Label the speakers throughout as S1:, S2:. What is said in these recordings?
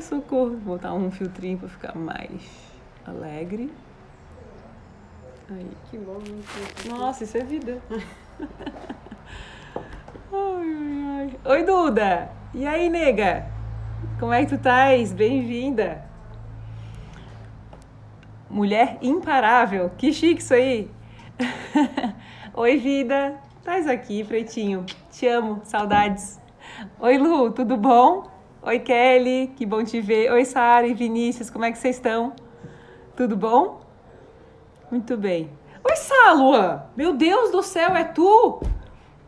S1: Ai, socorro. Vou botar um filtrinho pra ficar mais alegre. Aí.
S2: Que bom.
S1: Nossa, isso é vida. ai, ai. Oi, Duda. E aí, nega? Como é que tu estás? Bem-vinda. Mulher imparável. Que chique isso aí. Oi, vida. Estás aqui, pretinho. Te amo. Saudades. Oi, Lu. Tudo bom? Oi, Kelly. Que bom te ver. Oi, Sara e Vinícius. Como é que vocês estão? Tudo bom? Muito bem. Oi, Sálua! Meu Deus do céu, é tu?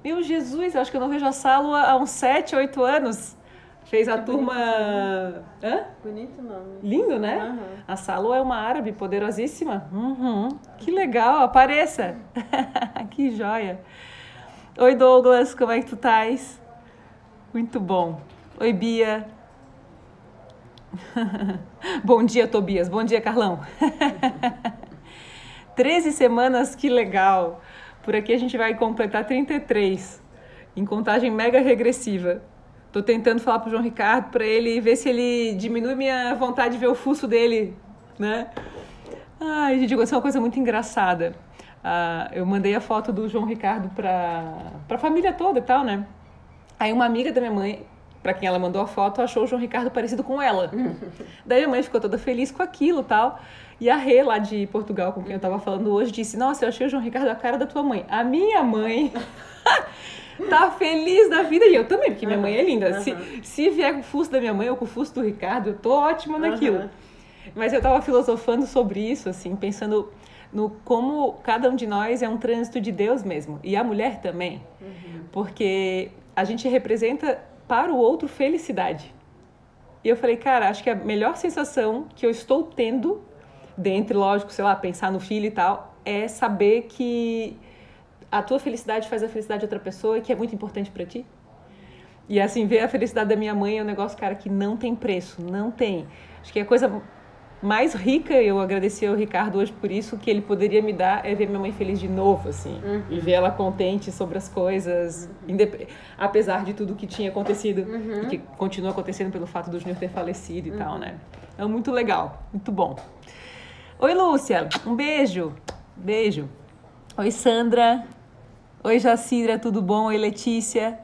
S1: Meu Jesus, acho que eu não vejo a Sálua há uns 7, 8 anos. Fez a
S2: Que
S1: turma.
S2: bonito.
S1: Hã?
S2: Bonito nome.
S1: Lindo, né?
S2: Aham.
S1: A Sálua é uma árabe poderosíssima. Uhum. Que legal, apareça! que joia! Oi, Douglas, como é que tu estás? Muito bom. Oi, Bia. Bom dia, Tobias. Bom dia, Carlão. 13 semanas, que legal. Por aqui a gente vai completar 33 em contagem mega regressiva. Tô tentando falar pro João Ricardo para ele ver se ele diminui minha vontade de ver o fuço dele, né? Ai, gente, aconteceu uma coisa muito engraçada. Ah, eu mandei a foto do João Ricardo para a família toda e tal, né? Aí uma amiga da minha mãe, para quem ela mandou a foto, achou o João Ricardo parecido com ela. Daí minha mãe ficou toda feliz com aquilo tal. E a Rê, lá de Portugal, com quem eu tava falando hoje, disse: Nossa, eu achei o João Ricardo a cara da tua mãe. A minha mãe tá feliz da vida. E eu também, porque minha mãe é linda. Se, se vier com o fuso da minha mãe ou com o fuso do Ricardo, eu tô ótima naquilo. Mas eu tava filosofando sobre isso, assim, pensando no como cada um de nós é um trânsito de Deus mesmo. E a mulher também. Porque a gente representa para o outro felicidade. E eu falei, cara, acho que a melhor sensação que eu estou tendo, dentre, lógico, sei lá, pensar no filho e tal, é saber que a tua felicidade faz a felicidade de outra pessoa e que é muito importante para ti. E assim, ver a felicidade da minha mãe é um negócio, cara, que não tem preço, não tem. Acho que a coisa mais rica, eu agradeci ao Ricardo hoje por isso, que ele poderia me dar é ver minha mãe feliz de novo, assim. E ver ela contente sobre as coisas, indep- apesar de tudo que tinha acontecido e que continua acontecendo pelo fato do Júnior ter falecido e tal, né? É muito legal, muito bom. Oi, Lúcia, um beijo. Beijo. Oi, Sandra. Oi, Jacira, tudo bom? Oi, Letícia.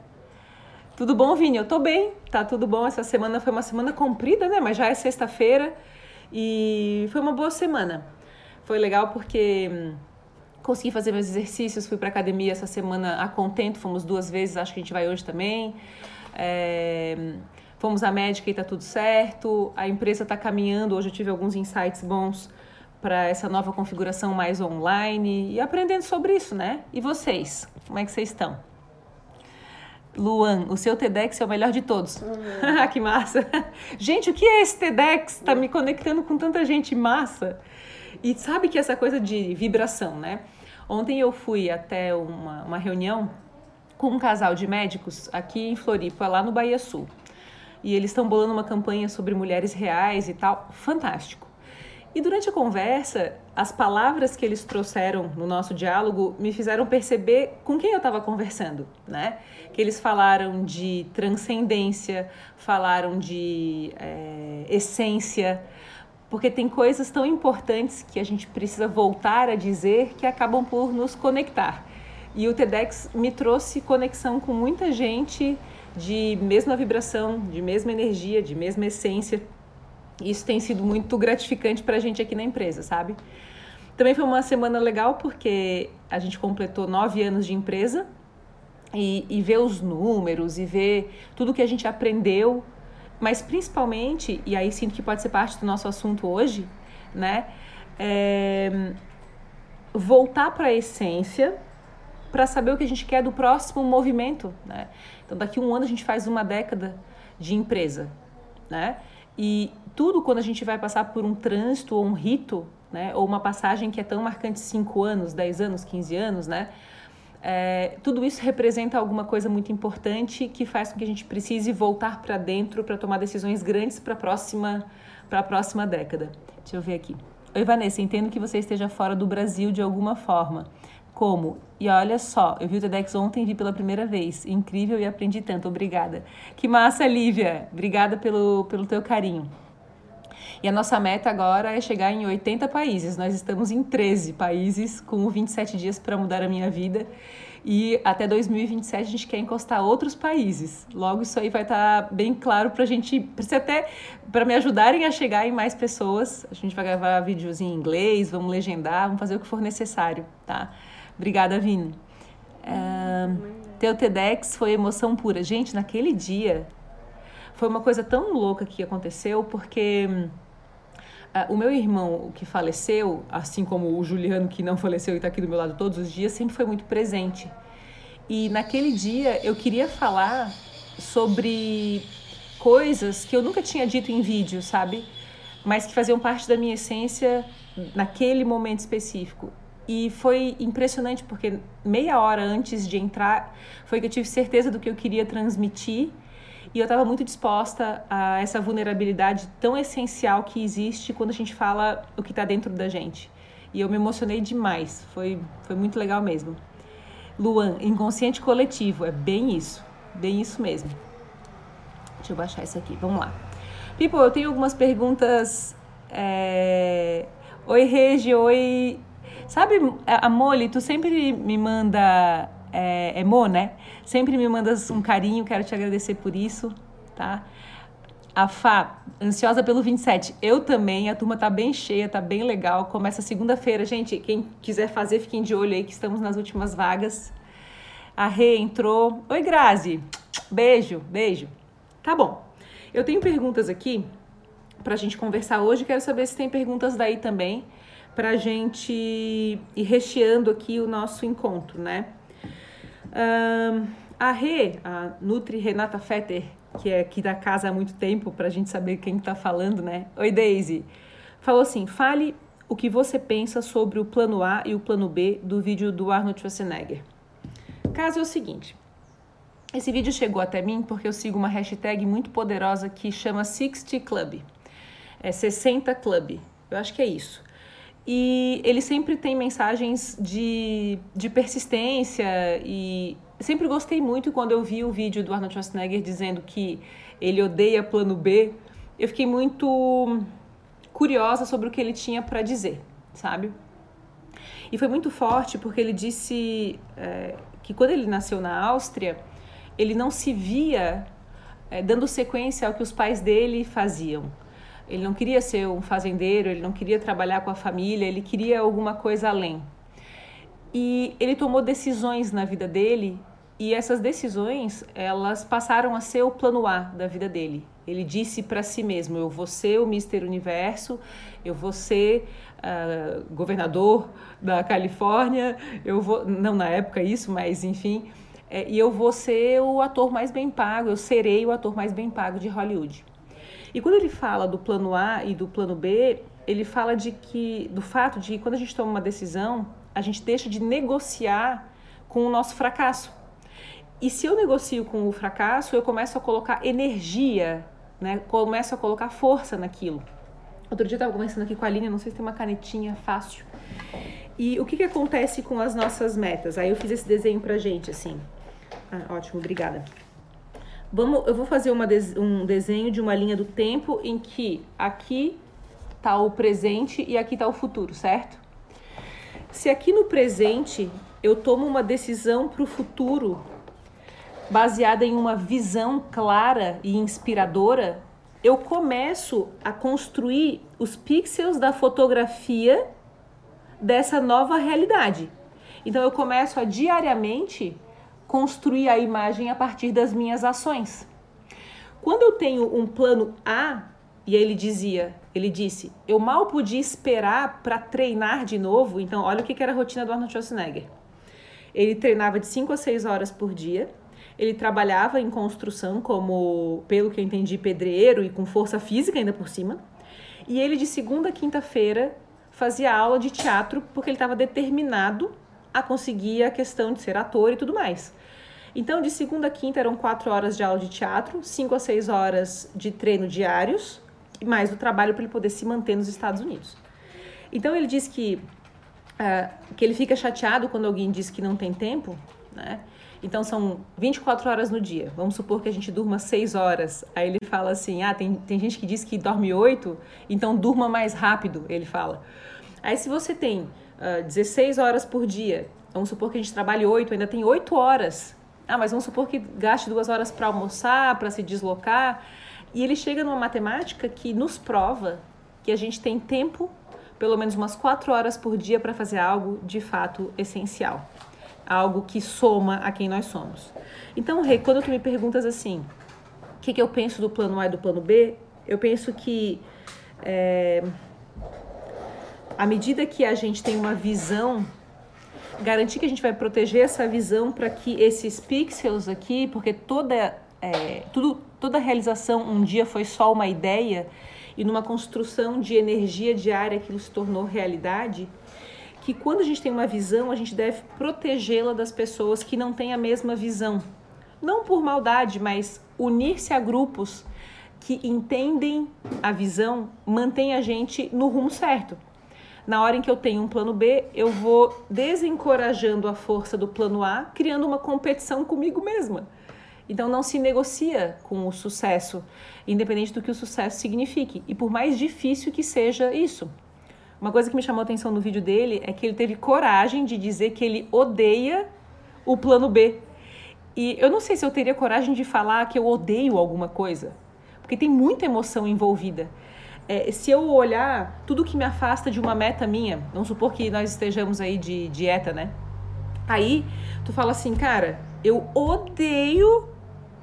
S1: Tudo bom, Vini? Eu tô bem, tá tudo bom. Essa semana foi uma semana comprida, né? Mas já é sexta-feira e foi uma boa semana. Foi legal porque hum, consegui fazer meus exercícios, fui pra academia essa semana a contento, fomos duas vezes, acho que a gente vai hoje também. É, fomos à médica e tá tudo certo. A empresa tá caminhando, hoje eu tive alguns insights bons para essa nova configuração mais online e aprendendo sobre isso, né? E vocês, como é que vocês estão? Luan, o seu TEDx é o melhor de todos. que massa! Gente, o que é esse TEDx? Tá me conectando com tanta gente massa. E sabe que essa coisa de vibração, né? Ontem eu fui até uma, uma reunião com um casal de médicos aqui em Floripa, lá no Bahia Sul. E eles estão bolando uma campanha sobre mulheres reais e tal. Fantástico. E durante a conversa, as palavras que eles trouxeram no nosso diálogo me fizeram perceber com quem eu estava conversando, né? Que eles falaram de transcendência, falaram de é, essência, porque tem coisas tão importantes que a gente precisa voltar a dizer que acabam por nos conectar. E o TEDx me trouxe conexão com muita gente de mesma vibração, de mesma energia, de mesma essência. Isso tem sido muito gratificante para a gente aqui na empresa, sabe? Também foi uma semana legal porque a gente completou nove anos de empresa e, e ver os números e ver tudo que a gente aprendeu, mas principalmente, e aí sinto que pode ser parte do nosso assunto hoje, né? É, voltar para a essência para saber o que a gente quer do próximo movimento, né? Então daqui um ano a gente faz uma década de empresa, né? E tudo quando a gente vai passar por um trânsito ou um rito, né? Ou uma passagem que é tão marcante 5 anos, 10 anos, 15 anos, né? É, tudo isso representa alguma coisa muito importante que faz com que a gente precise voltar para dentro para tomar decisões grandes para a próxima, para a próxima década. Deixa eu ver aqui. Oi, Vanessa, entendo que você esteja fora do Brasil de alguma forma. como? E olha só, eu vi o TEDx ontem vi pela primeira vez. Incrível e aprendi tanto. Obrigada. Que massa, Lívia. Obrigada pelo, pelo teu carinho. E a nossa meta agora é chegar em 80 países. Nós estamos em 13 países, com 27 dias para mudar a minha vida. E até 2027 a gente quer encostar outros países. Logo isso aí vai estar tá bem claro para a gente, precisa até para me ajudarem a chegar em mais pessoas. A gente vai gravar vídeos em inglês, vamos legendar, vamos fazer o que for necessário, tá? Obrigada, Vini. Uh, teu TEDx foi emoção pura. Gente, naquele dia foi uma coisa tão louca que aconteceu, porque uh, o meu irmão que faleceu, assim como o Juliano que não faleceu e está aqui do meu lado todos os dias, sempre foi muito presente. E naquele dia eu queria falar sobre coisas que eu nunca tinha dito em vídeo, sabe? Mas que faziam parte da minha essência naquele momento específico. E foi impressionante porque meia hora antes de entrar foi que eu tive certeza do que eu queria transmitir e eu estava muito disposta a essa vulnerabilidade tão essencial que existe quando a gente fala o que está dentro da gente. E eu me emocionei demais, foi, foi muito legal mesmo. Luan, inconsciente coletivo, é bem isso, bem isso mesmo. Deixa eu baixar isso aqui, vamos lá. People, eu tenho algumas perguntas. É... Oi, Regi, oi, Sabe, a Molly, tu sempre me manda. É, é Mo, né? Sempre me mandas um carinho, quero te agradecer por isso, tá? A Fá, ansiosa pelo 27. Eu também, a turma tá bem cheia, tá bem legal. Começa segunda-feira, gente. Quem quiser fazer, fiquem de olho aí que estamos nas últimas vagas. A Rê entrou. Oi, Grazi. Beijo, beijo. Tá bom. Eu tenho perguntas aqui pra gente conversar hoje. Quero saber se tem perguntas daí também para a gente ir recheando aqui o nosso encontro, né? A Rê, a Nutri Renata Fetter, que é aqui da casa há muito tempo, para a gente saber quem está falando, né? Oi, Daisy. Falou assim: fale o que você pensa sobre o plano A e o plano B do vídeo do Arnold Schwarzenegger. Caso é o seguinte. Esse vídeo chegou até mim porque eu sigo uma hashtag muito poderosa que chama 60 Club. É 60 Club. Eu acho que é isso. E ele sempre tem mensagens de, de persistência e sempre gostei muito quando eu vi o vídeo do Arnold Schwarzenegger dizendo que ele odeia plano B. Eu fiquei muito curiosa sobre o que ele tinha para dizer, sabe? E foi muito forte porque ele disse é, que quando ele nasceu na Áustria, ele não se via é, dando sequência ao que os pais dele faziam. Ele não queria ser um fazendeiro, ele não queria trabalhar com a família, ele queria alguma coisa além. E ele tomou decisões na vida dele e essas decisões, elas passaram a ser o plano A da vida dele. Ele disse para si mesmo: eu vou ser o Mister Universo, eu vou ser uh, governador da Califórnia, eu vou, não na época isso, mas enfim, é, e eu vou ser o ator mais bem pago, eu serei o ator mais bem pago de Hollywood. E quando ele fala do plano A e do plano B, ele fala de que do fato de que quando a gente toma uma decisão, a gente deixa de negociar com o nosso fracasso. E se eu negocio com o fracasso, eu começo a colocar energia, né? Começo a colocar força naquilo. Outro dia eu estava conversando aqui com a Aline, não sei se tem uma canetinha fácil. E o que, que acontece com as nossas metas? Aí eu fiz esse desenho pra gente, assim. Ah, ótimo, obrigada. Vamos, eu vou fazer uma, um desenho de uma linha do tempo em que aqui está o presente e aqui está o futuro, certo? Se aqui no presente eu tomo uma decisão para o futuro baseada em uma visão clara e inspiradora, eu começo a construir os pixels da fotografia dessa nova realidade. Então eu começo a diariamente construir a imagem a partir das minhas ações. Quando eu tenho um plano A, e ele dizia, ele disse, eu mal podia esperar para treinar de novo. Então, olha o que era a rotina do Arnold Schwarzenegger. Ele treinava de 5 a 6 horas por dia. Ele trabalhava em construção como, pelo que eu entendi, pedreiro e com força física ainda por cima. E ele de segunda a quinta-feira fazia aula de teatro porque ele estava determinado a conseguir a questão de ser ator e tudo mais. Então, de segunda a quinta eram quatro horas de aula de teatro, cinco a seis horas de treino diários, e mais o trabalho para ele poder se manter nos Estados Unidos. Então, ele diz que uh, que ele fica chateado quando alguém diz que não tem tempo, né? Então são 24 horas no dia. Vamos supor que a gente durma 6 horas. Aí ele fala assim: ah, tem, tem gente que diz que dorme 8, então durma mais rápido, ele fala. Aí se você tem uh, 16 horas por dia, vamos supor que a gente trabalhe 8, ainda tem 8 horas. Ah, mas vamos supor que gaste duas horas para almoçar, para se deslocar. E ele chega numa matemática que nos prova que a gente tem tempo, pelo menos umas 4 horas por dia, para fazer algo de fato essencial algo que soma a quem nós somos. Então, Rei, quando tu me perguntas assim, o que, que eu penso do plano A e do plano B, eu penso que é, à medida que a gente tem uma visão, garantir que a gente vai proteger essa visão para que esses pixels aqui, porque toda, é, tudo, toda realização um dia foi só uma ideia, e numa construção de energia diária aquilo se tornou realidade, que quando a gente tem uma visão, a gente deve protegê-la das pessoas que não têm a mesma visão. Não por maldade, mas unir-se a grupos que entendem a visão mantém a gente no rumo certo. Na hora em que eu tenho um plano B, eu vou desencorajando a força do plano A, criando uma competição comigo mesma. Então não se negocia com o sucesso, independente do que o sucesso signifique. E por mais difícil que seja isso. Uma coisa que me chamou a atenção no vídeo dele é que ele teve coragem de dizer que ele odeia o plano B. E eu não sei se eu teria coragem de falar que eu odeio alguma coisa, porque tem muita emoção envolvida. É, se eu olhar tudo que me afasta de uma meta minha, vamos supor que nós estejamos aí de dieta, né? Aí tu fala assim, cara, eu odeio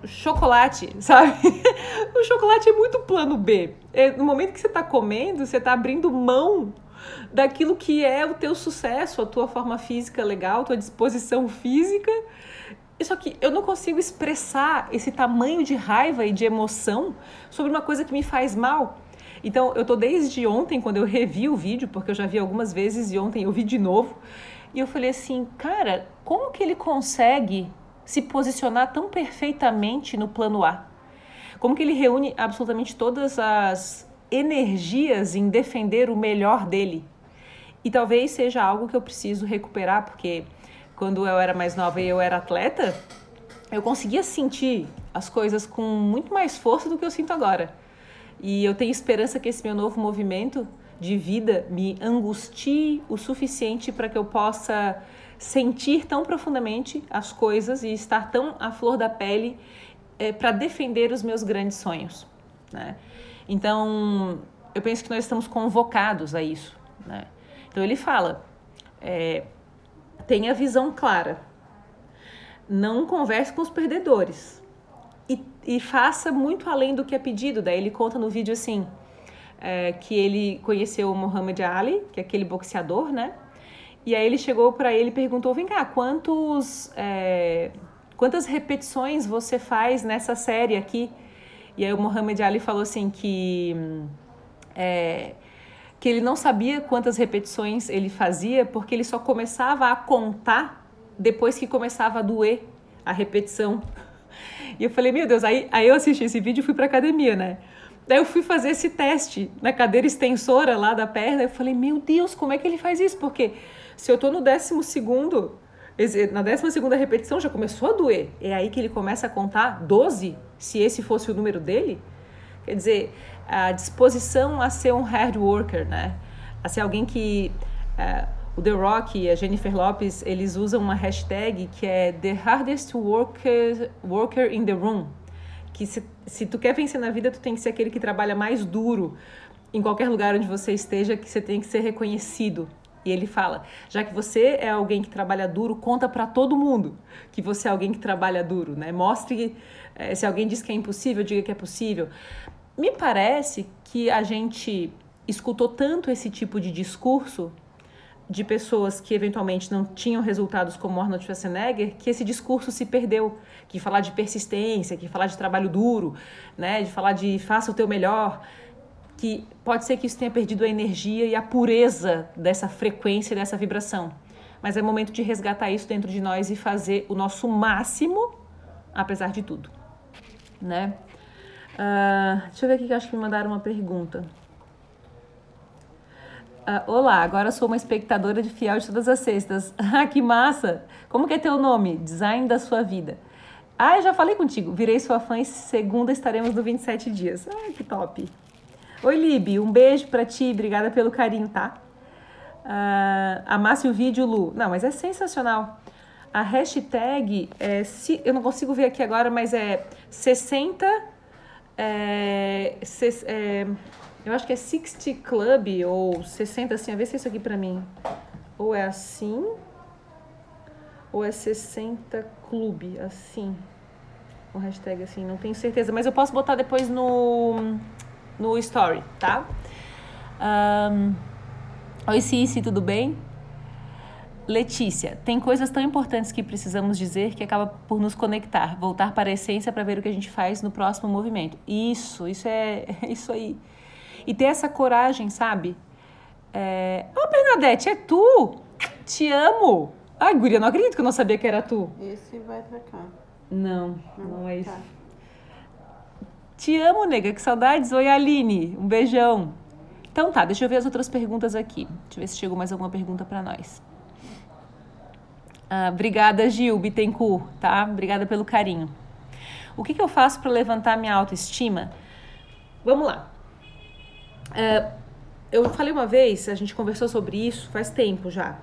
S1: chocolate, sabe? o chocolate é muito plano B. É, no momento que você está comendo, você está abrindo mão daquilo que é o teu sucesso, a tua forma física legal, tua disposição física. Só que eu não consigo expressar esse tamanho de raiva e de emoção sobre uma coisa que me faz mal. Então, eu tô desde ontem, quando eu revi o vídeo, porque eu já vi algumas vezes e ontem eu vi de novo, e eu falei assim, cara, como que ele consegue se posicionar tão perfeitamente no plano A? Como que ele reúne absolutamente todas as energias em defender o melhor dele. E talvez seja algo que eu preciso recuperar, porque quando eu era mais nova e eu era atleta, eu conseguia sentir as coisas com muito mais força do que eu sinto agora. E eu tenho esperança que esse meu novo movimento de vida me angustie o suficiente para que eu possa sentir tão profundamente as coisas e estar tão à flor da pele é, para defender os meus grandes sonhos. Né? Então, eu penso que nós estamos convocados a isso. Né? Então, ele fala: é, tenha visão clara, não converse com os perdedores e, e, faça muito além do que é pedido. Daí, ele conta no vídeo assim. É, que ele conheceu o Muhammad Ali, que é aquele boxeador, né? E aí ele chegou para ele e perguntou: vem cá, quantos, é, quantas repetições você faz nessa série aqui? E aí o Muhammad Ali falou assim que é, que ele não sabia quantas repetições ele fazia porque ele só começava a contar depois que começava a doer a repetição. E eu falei, meu Deus, aí, aí eu assisti esse vídeo e fui pra academia, né? Daí eu fui fazer esse teste na cadeira extensora lá da perna. Eu falei, meu Deus, como é que ele faz isso? Porque se eu tô no décimo segundo, na décima segunda repetição já começou a doer. É aí que ele começa a contar 12 se esse fosse o número dele, quer dizer, a disposição a ser um hard worker, né? A ser alguém que uh, o The Rock e a Jennifer Lopez, eles usam uma hashtag que é the hardest worker, worker in the room. Que se, se tu quer vencer na vida, tu tem que ser aquele que trabalha mais duro em qualquer lugar onde você esteja, que você tem que ser reconhecido. E ele fala: já que você é alguém que trabalha duro, conta para todo mundo que você é alguém que trabalha duro, né? Mostre é, se alguém diz que é impossível, diga que é possível. Me parece que a gente escutou tanto esse tipo de discurso de pessoas que eventualmente não tinham resultados como Arnold Schwarzenegger, que esse discurso se perdeu, que falar de persistência, que falar de trabalho duro, né, de falar de faça o teu melhor, que pode ser que isso tenha perdido a energia e a pureza dessa frequência, dessa vibração. Mas é momento de resgatar isso dentro de nós e fazer o nosso máximo, apesar de tudo né? Uh, deixa eu ver aqui que acho que me mandaram uma pergunta. Ah, olá, agora sou uma espectadora de fiel de todas as sextas. Ah, que massa! Como que é teu nome? Design da sua vida. Ah, eu já falei contigo. Virei sua fã e segunda estaremos no 27 dias. Ah, que top. Oi, Libi. Um beijo pra ti. Obrigada pelo carinho, tá? Ah, amasse o vídeo, Lu. Não, mas é sensacional. A hashtag, é, se, eu não consigo ver aqui agora, mas é 60... É, ses- é, eu acho que é 60 Club ou 60 assim. Vê se é isso aqui pra mim. Ou é assim... Ou é 60 Clube, assim. Com hashtag assim, não tenho certeza. Mas eu posso botar depois no, no story, tá? Ahn, Oi, Cici, tudo bem? Letícia, tem coisas tão importantes que precisamos dizer que acaba por nos conectar, voltar para a essência para ver o que a gente faz no próximo movimento. Isso, isso é isso aí. E ter essa coragem, sabe? É... Ô, Bernadette, é tu? Te amo! Ai, guria, não acredito que eu não sabia que era tu.
S2: Esse vai pra cá.
S1: Não, não é isso.
S2: Tá.
S1: Te amo, nega, que saudades. Oi, Aline, um beijão. Então tá, deixa eu ver as outras perguntas aqui. Deixa eu ver se chegou mais alguma pergunta pra nós. Ah, obrigada, Gil Bittencourt, tá? Obrigada pelo carinho. O que, que eu faço para levantar minha autoestima? Vamos lá. Ah, eu falei uma vez, a gente conversou sobre isso faz tempo já,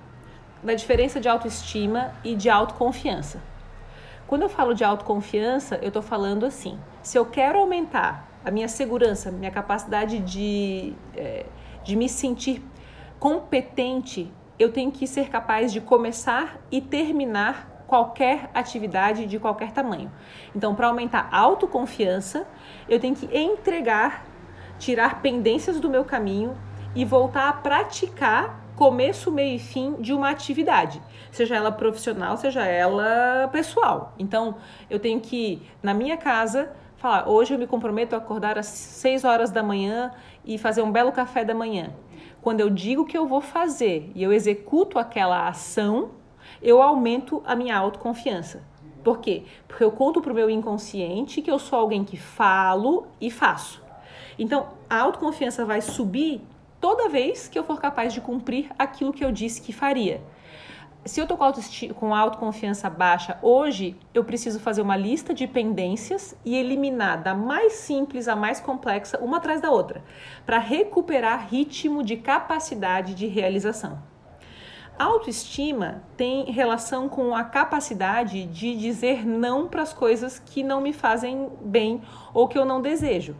S1: da diferença de autoestima e de autoconfiança. Quando eu falo de autoconfiança, eu estou falando assim: se eu quero aumentar a minha segurança, minha capacidade de, eh, de me sentir competente, eu tenho que ser capaz de começar e terminar qualquer atividade de qualquer tamanho. Então, para aumentar a autoconfiança, eu tenho que entregar, tirar pendências do meu caminho e voltar a praticar começo, meio e fim de uma atividade, seja ela profissional, seja ela pessoal. Então, eu tenho que, na minha casa, falar: hoje eu me comprometo a acordar às 6 horas da manhã e fazer um belo café da manhã. Quando eu digo que eu vou fazer e eu executo aquela ação, eu aumento a minha autoconfiança. Por quê? Porque eu conto para o meu inconsciente que eu sou alguém que falo e faço. Então, a autoconfiança vai subir toda vez que eu for capaz de cumprir aquilo que eu disse que faria. Se eu tô com, com autoconfiança baixa hoje, eu preciso fazer uma lista de pendências e eliminar da mais simples à mais complexa, uma atrás da outra, para recuperar ritmo de capacidade de realização. Autoestima tem relação com a capacidade de dizer não para as coisas que não me fazem bem ou que eu não desejo.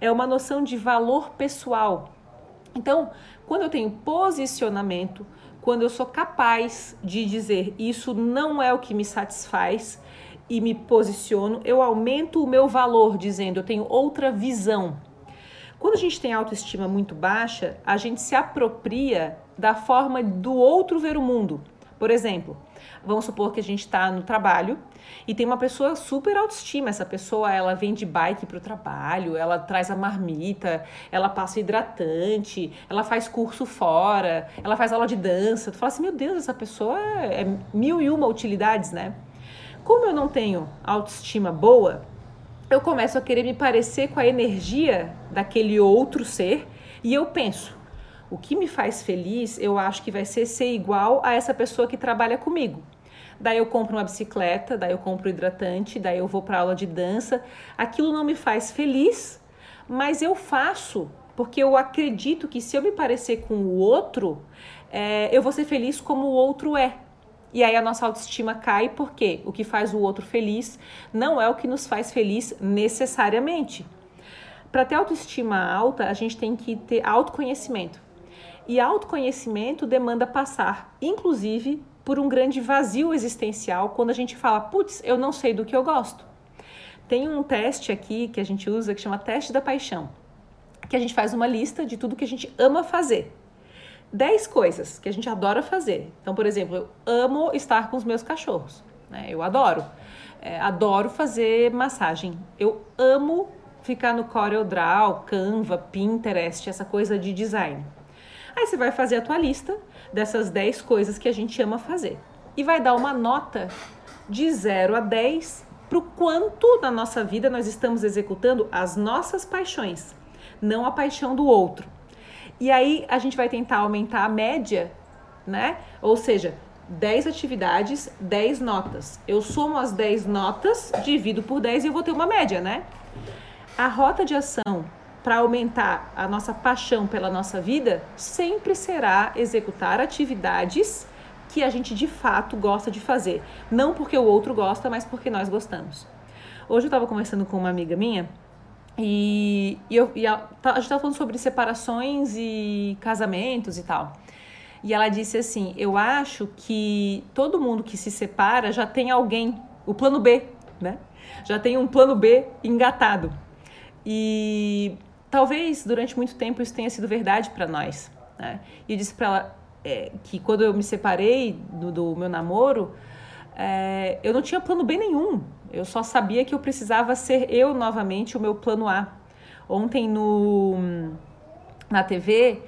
S1: É uma noção de valor pessoal. Então, quando eu tenho posicionamento, quando eu sou capaz de dizer isso não é o que me satisfaz e me posiciono, eu aumento o meu valor dizendo eu tenho outra visão. Quando a gente tem autoestima muito baixa, a gente se apropria da forma do outro ver o mundo. Por exemplo, vamos supor que a gente está no trabalho e tem uma pessoa super autoestima. Essa pessoa ela vem de bike para o trabalho, ela traz a marmita, ela passa hidratante, ela faz curso fora, ela faz aula de dança. Tu fala assim, meu Deus, essa pessoa é mil e uma utilidades, né? Como eu não tenho autoestima boa, eu começo a querer me parecer com a energia daquele outro ser e eu penso, o que me faz feliz, eu acho que vai ser ser igual a essa pessoa que trabalha comigo. Daí eu compro uma bicicleta, daí eu compro hidratante, daí eu vou para aula de dança. Aquilo não me faz feliz, mas eu faço porque eu acredito que se eu me parecer com o outro, é, eu vou ser feliz como o outro é. E aí a nossa autoestima cai porque o que faz o outro feliz não é o que nos faz feliz necessariamente. Para ter autoestima alta, a gente tem que ter autoconhecimento. E autoconhecimento demanda passar, inclusive, por um grande vazio existencial quando a gente fala, putz, eu não sei do que eu gosto. Tem um teste aqui que a gente usa que chama teste da paixão, que a gente faz uma lista de tudo que a gente ama fazer. 10 coisas que a gente adora fazer. Então, por exemplo, eu amo estar com os meus cachorros, né? Eu adoro. É, adoro fazer massagem. Eu amo ficar no CorelDRAW, Canva, Pinterest, essa coisa de design. Aí você vai fazer a tua lista dessas 10 coisas que a gente ama fazer. E vai dar uma nota de 0 a 10 para o quanto na nossa vida nós estamos executando as nossas paixões, não a paixão do outro. E aí a gente vai tentar aumentar a média, né? Ou seja, 10 atividades, 10 notas. Eu somo as 10 notas, divido por 10 e eu vou ter uma média, né? A rota de ação para aumentar a nossa paixão pela nossa vida sempre será executar atividades que a gente de fato gosta de fazer. Não porque o outro gosta, mas porque nós gostamos. Hoje eu estava conversando com uma amiga minha e, e, eu, e a, a gente estava falando sobre separações e casamentos e tal. E ela disse assim: Eu acho que todo mundo que se separa já tem alguém, o plano B, né? Já tem um plano B engatado. E talvez durante muito tempo isso tenha sido verdade para nós. Né? E eu disse para ela: é, que quando eu me separei do, do meu namoro, é, eu não tinha plano B nenhum. Eu só sabia que eu precisava ser eu novamente o meu plano A. Ontem no, na TV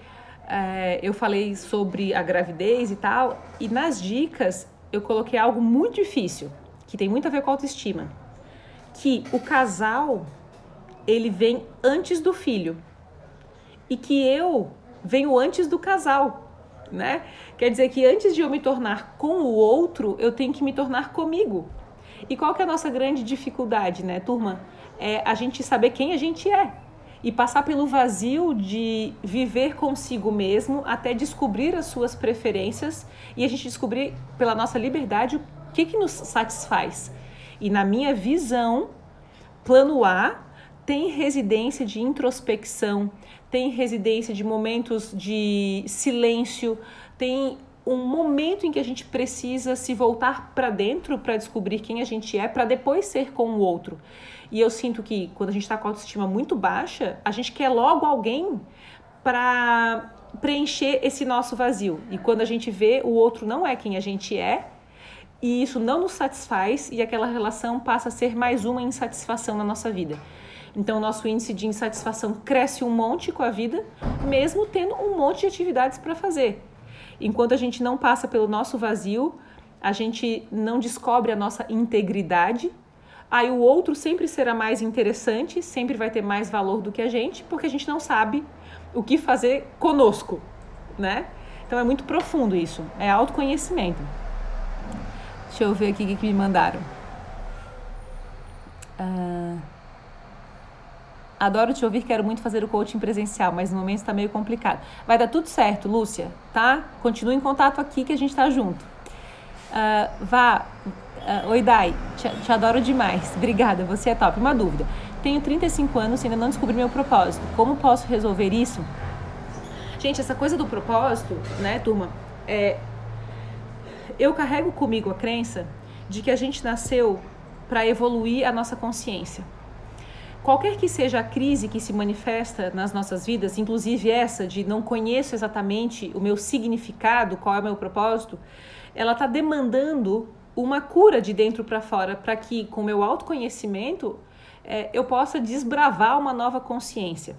S1: é, eu falei sobre a gravidez e tal, e nas dicas eu coloquei algo muito difícil, que tem muito a ver com autoestima. Que o casal ele vem antes do filho e que eu venho antes do casal né? Quer dizer que antes de eu me tornar com o outro, eu tenho que me tornar comigo. E qual que é a nossa grande dificuldade, né, turma? É a gente saber quem a gente é e passar pelo vazio de viver consigo mesmo até descobrir as suas preferências e a gente descobrir pela nossa liberdade o que, que nos satisfaz. E na minha visão, plano A tem residência de introspecção, tem residência de momentos de silêncio, tem um momento em que a gente precisa se voltar para dentro para descobrir quem a gente é, para depois ser com o outro. E eu sinto que quando a gente está com a autoestima muito baixa, a gente quer logo alguém para preencher esse nosso vazio. E quando a gente vê o outro não é quem a gente é, e isso não nos satisfaz, e aquela relação passa a ser mais uma insatisfação na nossa vida. Então, nosso índice de insatisfação cresce um monte com a vida, mesmo tendo um monte de atividades para fazer. Enquanto a gente não passa pelo nosso vazio, a gente não descobre a nossa integridade. Aí o outro sempre será mais interessante, sempre vai ter mais valor do que a gente, porque a gente não sabe o que fazer conosco, né? Então é muito profundo isso, é autoconhecimento. Deixa eu ver aqui o que me mandaram. Uh... Adoro te ouvir, quero muito fazer o coaching presencial, mas no momento está meio complicado. Vai dar tudo certo, Lúcia, tá? Continue em contato aqui que a gente está junto. Uh, vá. Uh, Oi, Dai, te, te, adoro demais. Obrigada, você é top. Uma dúvida. Tenho 35 anos e ainda não descobri meu propósito. Como posso resolver isso? Gente, essa coisa do propósito, né, turma? É, eu carrego comigo a crença de que a gente nasceu para evoluir a nossa consciência. Qualquer que seja a crise que se manifesta nas nossas vidas, inclusive essa de não conheço exatamente o meu significado, qual é o meu propósito, ela está demandando uma cura de dentro para fora, para que com o meu autoconhecimento é, eu possa desbravar uma nova consciência.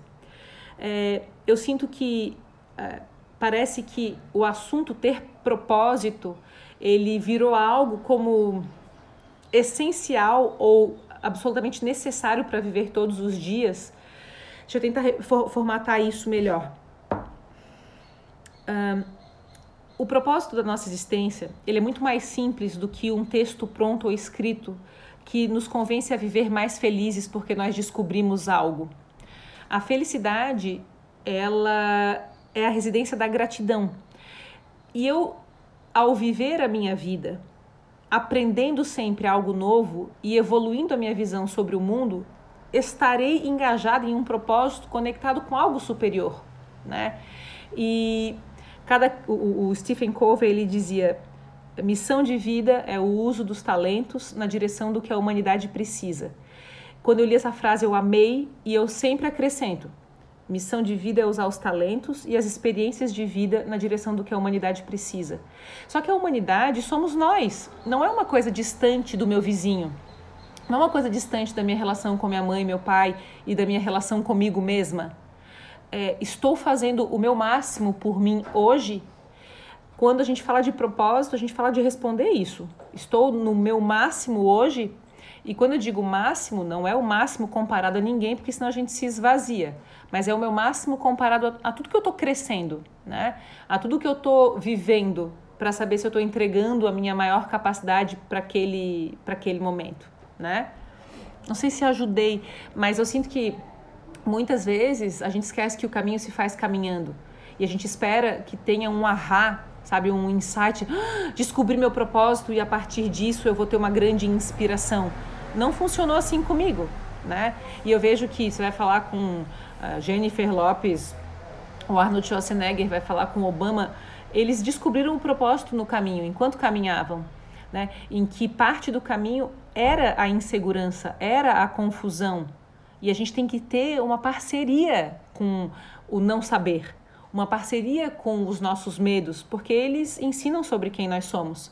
S1: É, eu sinto que é, parece que o assunto ter propósito ele virou algo como essencial ou absolutamente necessário para viver todos os dias. Deixa eu tentar formatar isso melhor. Um, o propósito da nossa existência ele é muito mais simples do que um texto pronto ou escrito que nos convence a viver mais felizes porque nós descobrimos algo. A felicidade ela é a residência da gratidão. E eu, ao viver a minha vida, aprendendo sempre algo novo e evoluindo a minha visão sobre o mundo, estarei engajado em um propósito conectado com algo superior, né? E cada o, o Stephen Covey ele dizia missão de vida é o uso dos talentos na direção do que a humanidade precisa. Quando eu li essa frase eu amei e eu sempre acrescento Missão de vida é usar os talentos e as experiências de vida na direção do que a humanidade precisa. Só que a humanidade somos nós, não é uma coisa distante do meu vizinho. Não é uma coisa distante da minha relação com minha mãe, meu pai e da minha relação comigo mesma. É, estou fazendo o meu máximo por mim hoje. Quando a gente fala de propósito, a gente fala de responder isso. Estou no meu máximo hoje E quando eu digo máximo, não é o máximo comparado a ninguém, porque senão a gente se esvazia. Mas é o meu máximo comparado a, a tudo que eu estou crescendo, né? A tudo que eu estou vivendo para saber se eu estou entregando a minha maior capacidade para aquele, aquele momento, né? Não sei se ajudei, mas eu sinto que muitas vezes a gente esquece que o caminho se faz caminhando. E a gente espera que tenha um ahá, sabe, um insight, ah, descobrir meu propósito e a partir disso eu vou ter uma grande inspiração. Não funcionou assim comigo, né? E eu vejo que você vai falar com uh, Jennifer Lopes, o Arnold Schwarzenegger vai falar com Obama, eles descobriram o propósito no caminho, enquanto caminhavam, né? Em que parte do caminho era a insegurança, era a confusão. E a gente tem que ter uma parceria com o não saber, uma parceria com os nossos medos, porque eles ensinam sobre quem nós somos.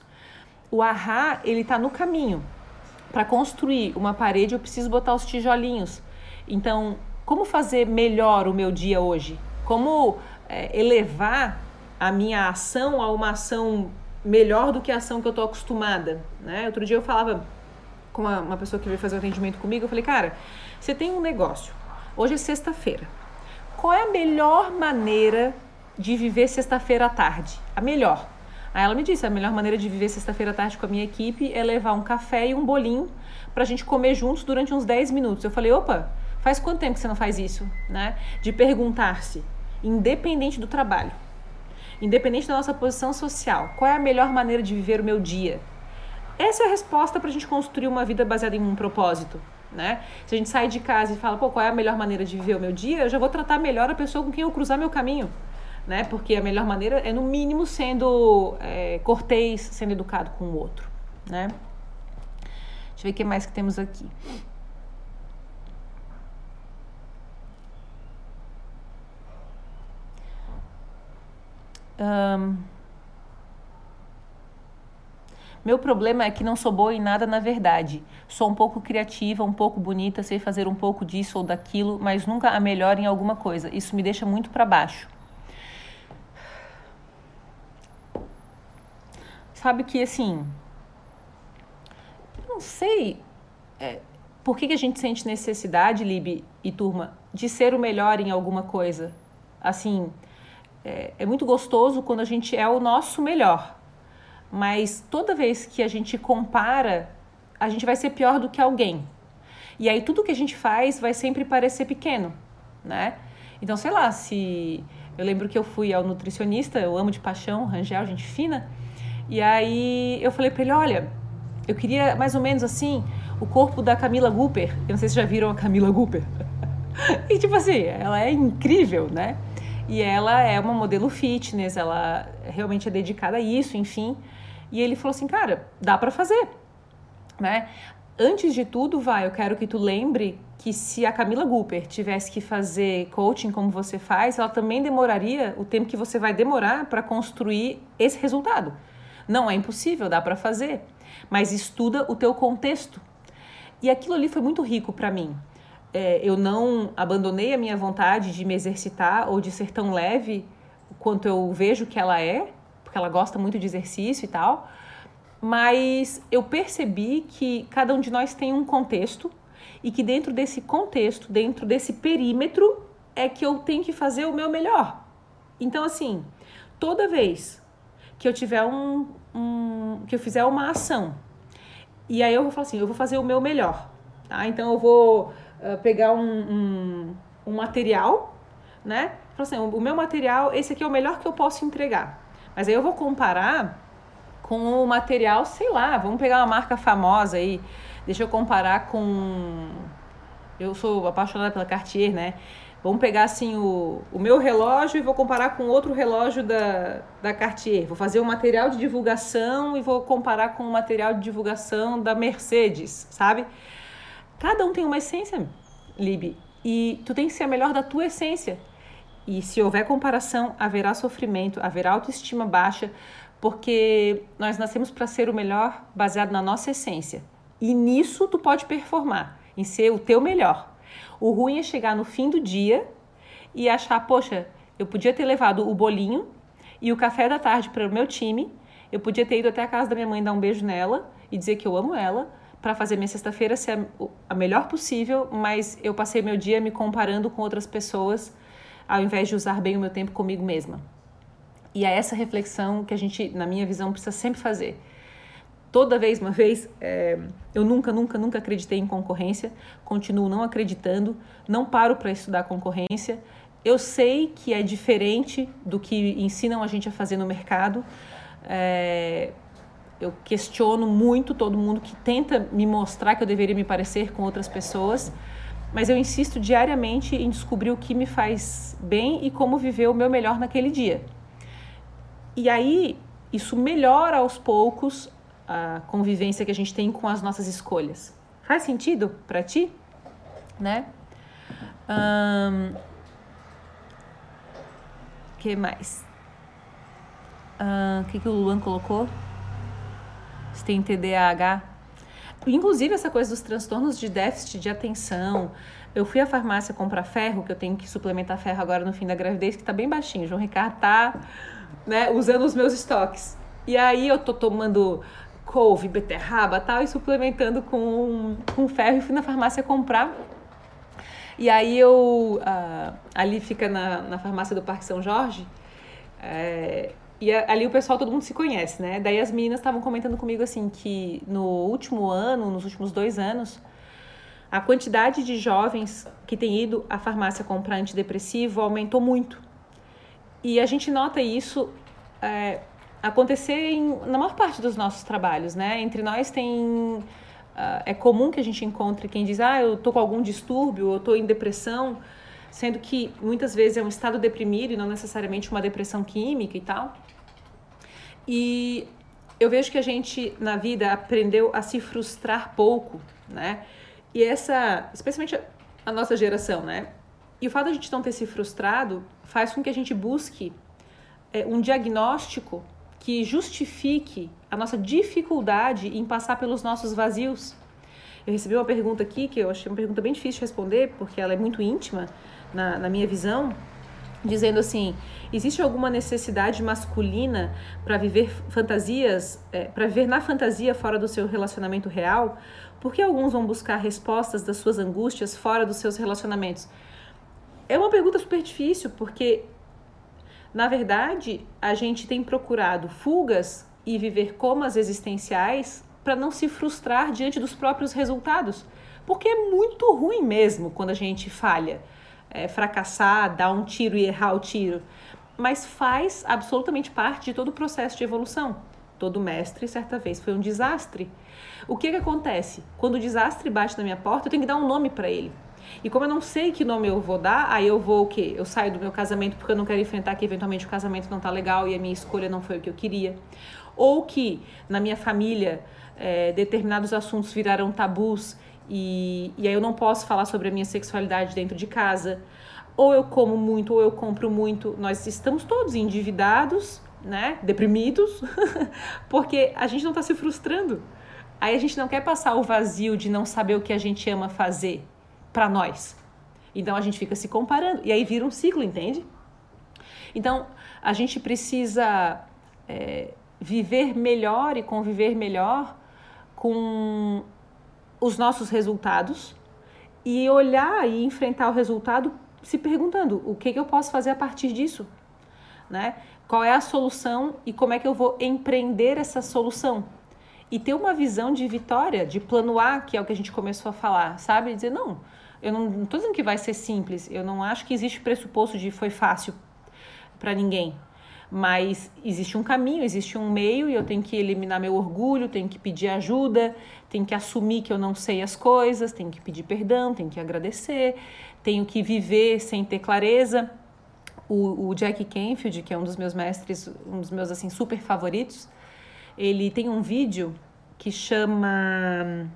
S1: O ahá, ele está no caminho. Para construir uma parede, eu preciso botar os tijolinhos. Então, como fazer melhor o meu dia hoje? Como é, elevar a minha ação a uma ação melhor do que a ação que eu estou acostumada? Né? Outro dia eu falava com uma, uma pessoa que veio fazer um atendimento comigo, eu falei, cara, você tem um negócio. Hoje é sexta-feira. Qual é a melhor maneira de viver sexta-feira à tarde? A melhor. Aí ela me disse, a melhor maneira de viver sexta-feira à tarde com a minha equipe é levar um café e um bolinho pra gente comer juntos durante uns 10 minutos. Eu falei, opa, faz quanto tempo que você não faz isso? Né? De perguntar-se, independente do trabalho, independente da nossa posição social, qual é a melhor maneira de viver o meu dia? Essa é a resposta para a gente construir uma vida baseada em um propósito. Né? Se a gente sai de casa e fala, pô, qual é a melhor maneira de viver o meu dia, eu já vou tratar melhor a pessoa com quem eu cruzar meu caminho. Né? Porque a melhor maneira é, no mínimo, sendo é, cortês, sendo educado com o outro. Né? Deixa eu ver o que mais que temos aqui. Um, meu problema é que não sou boa em nada na verdade. Sou um pouco criativa, um pouco bonita, sei fazer um pouco disso ou daquilo, mas nunca a melhor em alguma coisa. Isso me deixa muito para baixo. Sabe que assim, não sei é, por que, que a gente sente necessidade, Lib e turma, de ser o melhor em alguma coisa. Assim, é, é muito gostoso quando a gente é o nosso melhor mas toda vez que a gente compara, a gente vai ser pior do que alguém. E aí tudo que a gente faz vai sempre parecer pequeno, né? Então, sei lá, se eu lembro que eu fui ao nutricionista, eu amo de paixão, Rangel, gente fina, e aí eu falei para ele, olha, eu queria mais ou menos assim o corpo da Camila Gooper. Eu não sei se já viram a Camila Gooper. e tipo assim, ela é incrível, né? E ela é uma modelo fitness, ela realmente é dedicada a isso, enfim. E ele falou assim, cara, dá para fazer, né? Antes de tudo, vai, eu quero que tu lembre que se a Camila Gooper tivesse que fazer coaching como você faz, ela também demoraria o tempo que você vai demorar para construir esse resultado. Não é impossível, dá para fazer, mas estuda o teu contexto. E aquilo ali foi muito rico para mim. É, eu não abandonei a minha vontade de me exercitar ou de ser tão leve quanto eu vejo que ela é, porque ela gosta muito de exercício e tal. Mas eu percebi que cada um de nós tem um contexto e que dentro desse contexto, dentro desse perímetro, é que eu tenho que fazer o meu melhor. Então, assim, toda vez que eu tiver um, um que eu fizer uma ação e aí eu vou falar assim, eu vou fazer o meu melhor, tá? Então eu vou uh, pegar um, um, um material, né? Falar assim, o meu material, esse aqui é o melhor que eu posso entregar. Mas aí eu vou comparar com o material, sei lá, vamos pegar uma marca famosa aí. Deixa eu comparar com. Eu sou apaixonada pela Cartier, né? Vamos pegar assim o, o meu relógio e vou comparar com outro relógio da, da Cartier. Vou fazer um material de divulgação e vou comparar com o material de divulgação da Mercedes, sabe? Cada um tem uma essência, Lib. E tu tem que ser a melhor da tua essência. E se houver comparação, haverá sofrimento, haverá autoestima baixa, porque nós nascemos para ser o melhor baseado na nossa essência. E nisso tu pode performar, em ser o teu melhor. O ruim é chegar no fim do dia e achar, poxa, eu podia ter levado o bolinho e o café da tarde para o meu time, eu podia ter ido até a casa da minha mãe dar um beijo nela e dizer que eu amo ela, para fazer minha sexta-feira ser a, melhor possível, mas eu passei meu dia me comparando com outras pessoas ao invés de usar bem o meu tempo comigo mesma. E é essa reflexão que a gente, na minha visão, precisa sempre fazer. Toda vez, uma vez, é, eu nunca, nunca, nunca acreditei em concorrência, continuo não acreditando, não paro para estudar concorrência. Eu sei que é diferente do que ensinam a gente a fazer no mercado. É, eu questiono muito todo mundo que tenta me mostrar que eu deveria me parecer com outras pessoas, mas eu insisto diariamente em descobrir o que me faz bem e como viver o meu melhor naquele dia. E aí, isso melhora aos poucos a convivência que a gente tem com as nossas escolhas. Faz sentido para ti? Né? Um, que mais? O que, que o Luan colocou? Se tem TDAH. Inclusive, essa coisa dos transtornos de déficit de atenção. Eu fui à farmácia comprar ferro, que eu tenho que suplementar ferro agora no fim da gravidez, que tá bem baixinho. João Ricardo tá né, usando os meus estoques. E aí eu tô tomando couve, beterraba tal, e suplementando com, com ferro. E fui na farmácia comprar. E aí eu. Uh, ali fica na, na farmácia do Parque São Jorge. É, e ali o pessoal, todo mundo se conhece, né? Daí as meninas estavam comentando comigo assim que no último ano, nos últimos dois anos, a quantidade de jovens que têm ido à farmácia comprar antidepressivo aumentou muito. E a gente nota isso é, acontecer em, na maior parte dos nossos trabalhos, né? Entre nós tem uh, é comum que a gente encontre quem diz, ah, eu tô com algum distúrbio, eu tô em depressão, sendo que muitas vezes é um estado deprimido e não necessariamente uma depressão química e tal. E eu vejo que a gente na vida aprendeu a se frustrar pouco, né? E essa, especialmente a nossa geração, né? E o fato de a gente não ter se frustrado faz com que a gente busque é, um diagnóstico que justifique a nossa dificuldade em passar pelos nossos vazios. Eu recebi uma pergunta aqui que eu achei uma pergunta bem difícil de responder, porque ela é muito íntima na, na minha visão, dizendo assim: existe alguma necessidade masculina para viver fantasias, é, para viver na fantasia fora do seu relacionamento real? Por que alguns vão buscar respostas das suas angústias fora dos seus relacionamentos? É uma pergunta super difícil, porque na verdade a gente tem procurado fugas e viver comas existenciais para não se frustrar diante dos próprios resultados, porque é muito ruim mesmo quando a gente falha é, fracassar, dar um tiro e errar o tiro, mas faz absolutamente parte de todo o processo de evolução. Todo mestre, certa vez, foi um desastre. O que, que acontece? Quando o desastre bate na minha porta, eu tenho que dar um nome para ele. E como eu não sei que nome eu vou dar, aí eu vou o quê? Eu saio do meu casamento porque eu não quero enfrentar que eventualmente o casamento não tá legal e a minha escolha não foi o que eu queria. Ou que na minha família é, determinados assuntos viraram tabus e, e aí eu não posso falar sobre a minha sexualidade dentro de casa. Ou eu como muito, ou eu compro muito. Nós estamos todos endividados, né? Deprimidos, porque a gente não está se frustrando. Aí a gente não quer passar o vazio de não saber o que a gente ama fazer para nós. Então a gente fica se comparando. E aí vira um ciclo, entende? Então a gente precisa é, viver melhor e conviver melhor com os nossos resultados e olhar e enfrentar o resultado se perguntando o que, que eu posso fazer a partir disso, né? Qual é a solução e como é que eu vou empreender essa solução? E ter uma visão de vitória, de plano A, que é o que a gente começou a falar, sabe? Dizer, não, eu não estou dizendo que vai ser simples, eu não acho que existe pressuposto de foi fácil para ninguém. Mas existe um caminho, existe um meio e eu tenho que eliminar meu orgulho, tenho que pedir ajuda, tenho que assumir que eu não sei as coisas, tenho que pedir perdão, tenho que agradecer, tenho que viver sem ter clareza. O, o Jack Canfield, que é um dos meus mestres, um dos meus assim super favoritos, ele tem um vídeo que chama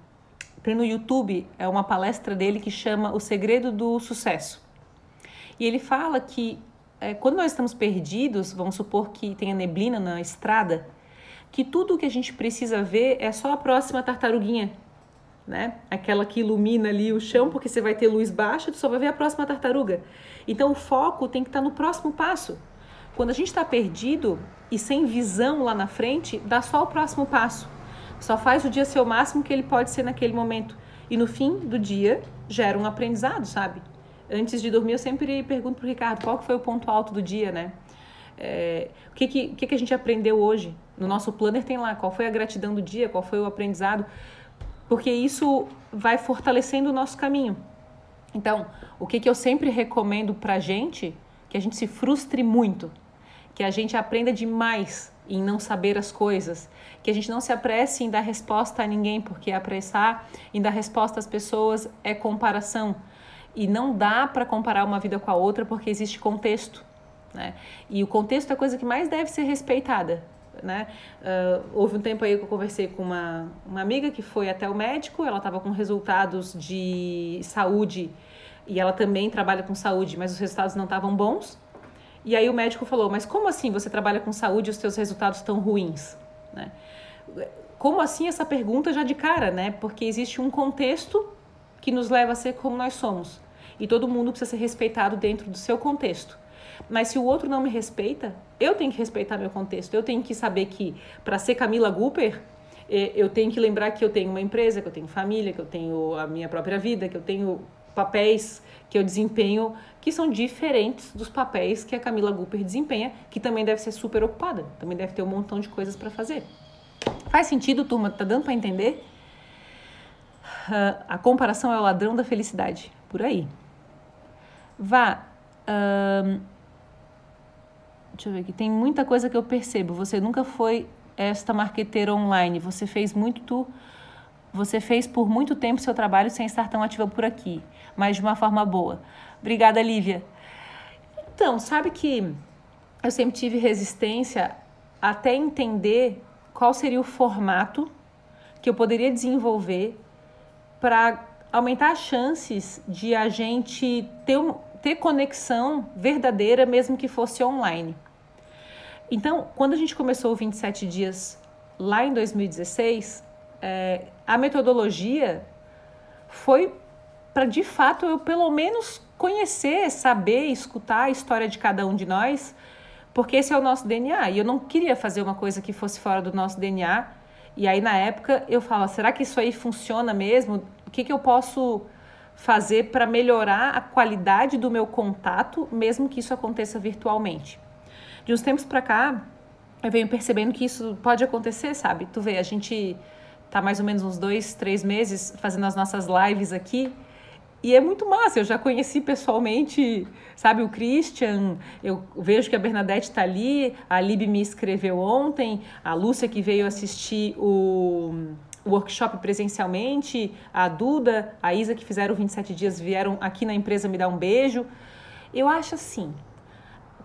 S1: no YouTube, é uma palestra dele que chama O Segredo do Sucesso. E ele fala que é, quando nós estamos perdidos, vamos supor que tenha neblina na estrada, que tudo o que a gente precisa ver é só a próxima tartaruguinha, né? Aquela que ilumina ali o chão, porque você vai ter luz baixa, tu só vai ver a próxima tartaruga. Então o foco tem que estar no próximo passo. Quando a gente está perdido e sem visão lá na frente, dá só o próximo passo. Só faz o dia ser o máximo que ele pode ser naquele momento. E no fim do dia, gera um aprendizado, sabe? Antes de dormir, eu sempre pergunto pro Ricardo qual foi o ponto alto do dia, né? É, o que que, que que a gente aprendeu hoje? No nosso planner tem lá qual foi a gratidão do dia, qual foi o aprendizado, porque isso vai fortalecendo o nosso caminho. Então, o que, que eu sempre recomendo pra gente, que a gente se frustre muito, que a gente aprenda demais em não saber as coisas, que a gente não se apresse em dar resposta a ninguém, porque apressar em dar resposta às pessoas é comparação. E não dá para comparar uma vida com a outra porque existe contexto. Né? E o contexto é a coisa que mais deve ser respeitada. Né? Uh, houve um tempo aí que eu conversei com uma, uma amiga que foi até o médico, ela estava com resultados de saúde e ela também trabalha com saúde, mas os resultados não estavam bons. E aí o médico falou: Mas como assim você trabalha com saúde e os seus resultados estão ruins? Né? Como assim essa pergunta já de cara, né? Porque existe um contexto que nos leva a ser como nós somos. E todo mundo precisa ser respeitado dentro do seu contexto. Mas se o outro não me respeita, eu tenho que respeitar meu contexto. Eu tenho que saber que para ser Camila Gooper, eh, eu tenho que lembrar que eu tenho uma empresa, que eu tenho família, que eu tenho a minha própria vida, que eu tenho papéis que eu desempenho que são diferentes dos papéis que a Camila Gooper desempenha, que também deve ser super ocupada, também deve ter um montão de coisas para fazer. Faz sentido, turma? Tá dando para entender? Uh, a comparação é o ladrão da felicidade, por aí. Vá. Uh, deixa eu ver aqui. Tem muita coisa que eu percebo. Você nunca foi esta marqueteira online. Você fez muito tu. Você fez por muito tempo seu trabalho sem estar tão ativa por aqui mas de uma forma boa. Obrigada, Lívia. Então, sabe que eu sempre tive resistência até entender qual seria o formato que eu poderia desenvolver para aumentar as chances de a gente ter, ter conexão verdadeira, mesmo que fosse online. Então, quando a gente começou o 27 dias lá em 2016, é, a metodologia foi para de fato eu pelo menos conhecer, saber, escutar a história de cada um de nós, porque esse é o nosso DNA. E eu não queria fazer uma coisa que fosse fora do nosso DNA. E aí na época eu falava, será que isso aí funciona mesmo? O que, que eu posso fazer para melhorar a qualidade do meu contato, mesmo que isso aconteça virtualmente? De uns tempos para cá, eu venho percebendo que isso pode acontecer, sabe? Tu vê, a gente tá mais ou menos uns dois, três meses fazendo as nossas lives aqui e é muito massa, eu já conheci pessoalmente, sabe, o Christian, eu vejo que a Bernadette está ali, a Lib me escreveu ontem, a Lúcia que veio assistir o, o workshop presencialmente, a Duda, a Isa que fizeram 27 dias vieram aqui na empresa me dar um beijo. Eu acho assim,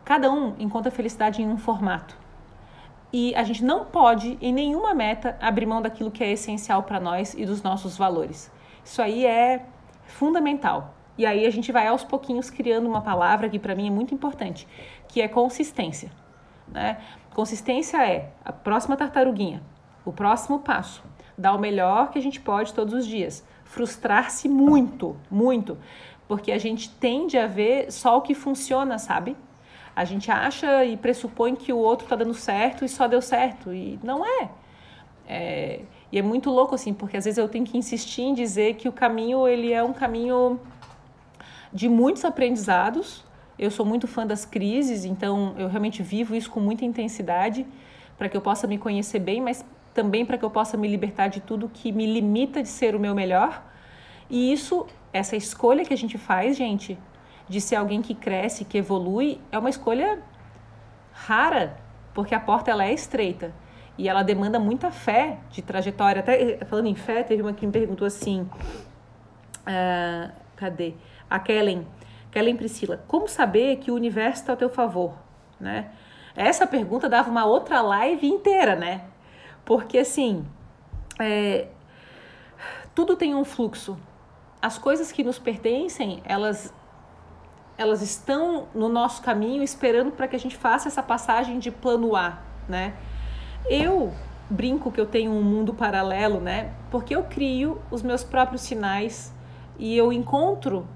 S1: cada um encontra felicidade em um formato. E a gente não pode, em nenhuma meta, abrir mão daquilo que é essencial para nós e dos nossos valores. Isso aí é fundamental. E aí a gente vai aos pouquinhos criando uma palavra que para mim é muito importante, que é consistência. Né? Consistência é a próxima tartaruguinha, o próximo passo, dar o melhor que a gente pode todos os dias. Frustrar-se muito, muito, porque a gente tende a ver só o que funciona, sabe? A gente acha e pressupõe que o outro está dando certo e só deu certo, e não é. é e é muito louco, assim, porque às vezes eu tenho que insistir em dizer que o caminho, ele é um caminho de muitos aprendizados. Eu sou muito fã das crises, então eu realmente vivo isso com muita intensidade para que eu possa me conhecer bem, mas também para que eu possa me libertar de tudo que me limita de ser o meu melhor. E isso, essa escolha que a gente faz, gente, de ser alguém que cresce, que evolui, é uma escolha rara, porque a porta ela é estreita e ela demanda muita fé de trajetória. Até eh, falando em fé, teve uma que me perguntou assim: uh, cadê? A Kellen, Kellen Priscila, como saber que o universo está ao teu favor? Né? Essa pergunta dava uma outra live inteira, né? Porque assim, é, tudo tem um fluxo. As coisas que nos pertencem, elas elas estão no nosso caminho esperando para que a gente faça essa passagem de plano A, né? Eu brinco que eu tenho um mundo paralelo, né? Porque eu crio os meus próprios sinais e eu encontro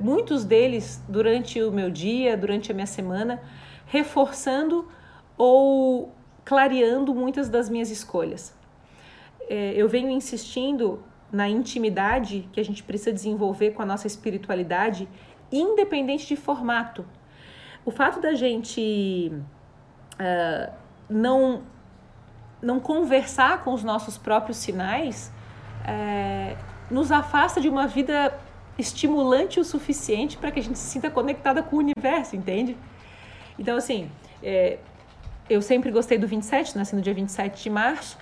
S1: muitos deles durante o meu dia, durante a minha semana, reforçando ou clareando muitas das minhas escolhas. é, eu venho insistindo na intimidade que a gente precisa desenvolver com a nossa espiritualidade, independente de formato. O fato da gente uh, não, não conversar com os nossos próprios sinais é, nos afasta de uma vida estimulante o suficiente para que a gente se sinta conectada com o universo, entende? Então, assim, é, eu sempre gostei do 27, nasci no dia 27 de março,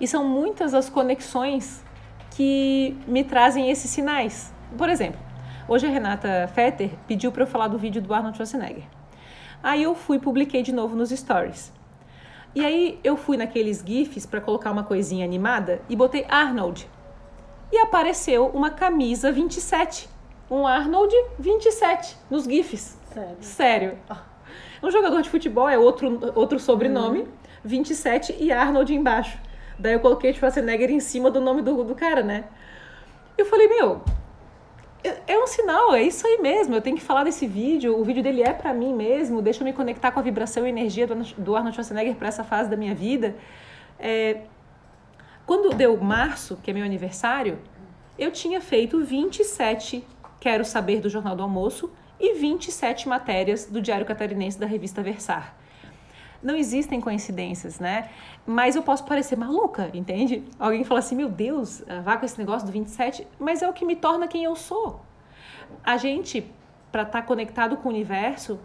S1: e são muitas as conexões que me trazem esses sinais. Por exemplo, hoje a Renata Fetter pediu para eu falar do vídeo do Arnold Schwarzenegger. Aí eu fui e publiquei de novo nos stories. E aí eu fui naqueles GIFs para colocar uma coisinha animada e botei Arnold. E apareceu uma camisa 27. Um Arnold 27 nos GIFs.
S2: Sério.
S1: Sério. Um jogador de futebol é outro, outro sobrenome, uhum. 27 e Arnold embaixo. Daí eu coloquei Schwarzenegger em cima do nome do, do cara, né? Eu falei, meu, é, um sinal, é isso aí mesmo. Eu tenho que falar desse vídeo. O vídeo dele é para mim mesmo. Deixa eu me conectar com a vibração e energia do Arnold Schwarzenegger para essa fase da minha vida. É... Quando deu março, que é meu aniversário, eu tinha feito 27 Quero Saber do Jornal do Almoço e 27 matérias do Diário Catarinense da revista Versar não existem coincidências, né? Mas eu posso parecer maluca, entende? Alguém fala assim, meu Deus, ah, vá com esse negócio do 27, mas é o que me torna quem eu sou. A gente, para estar tá conectado com o universo,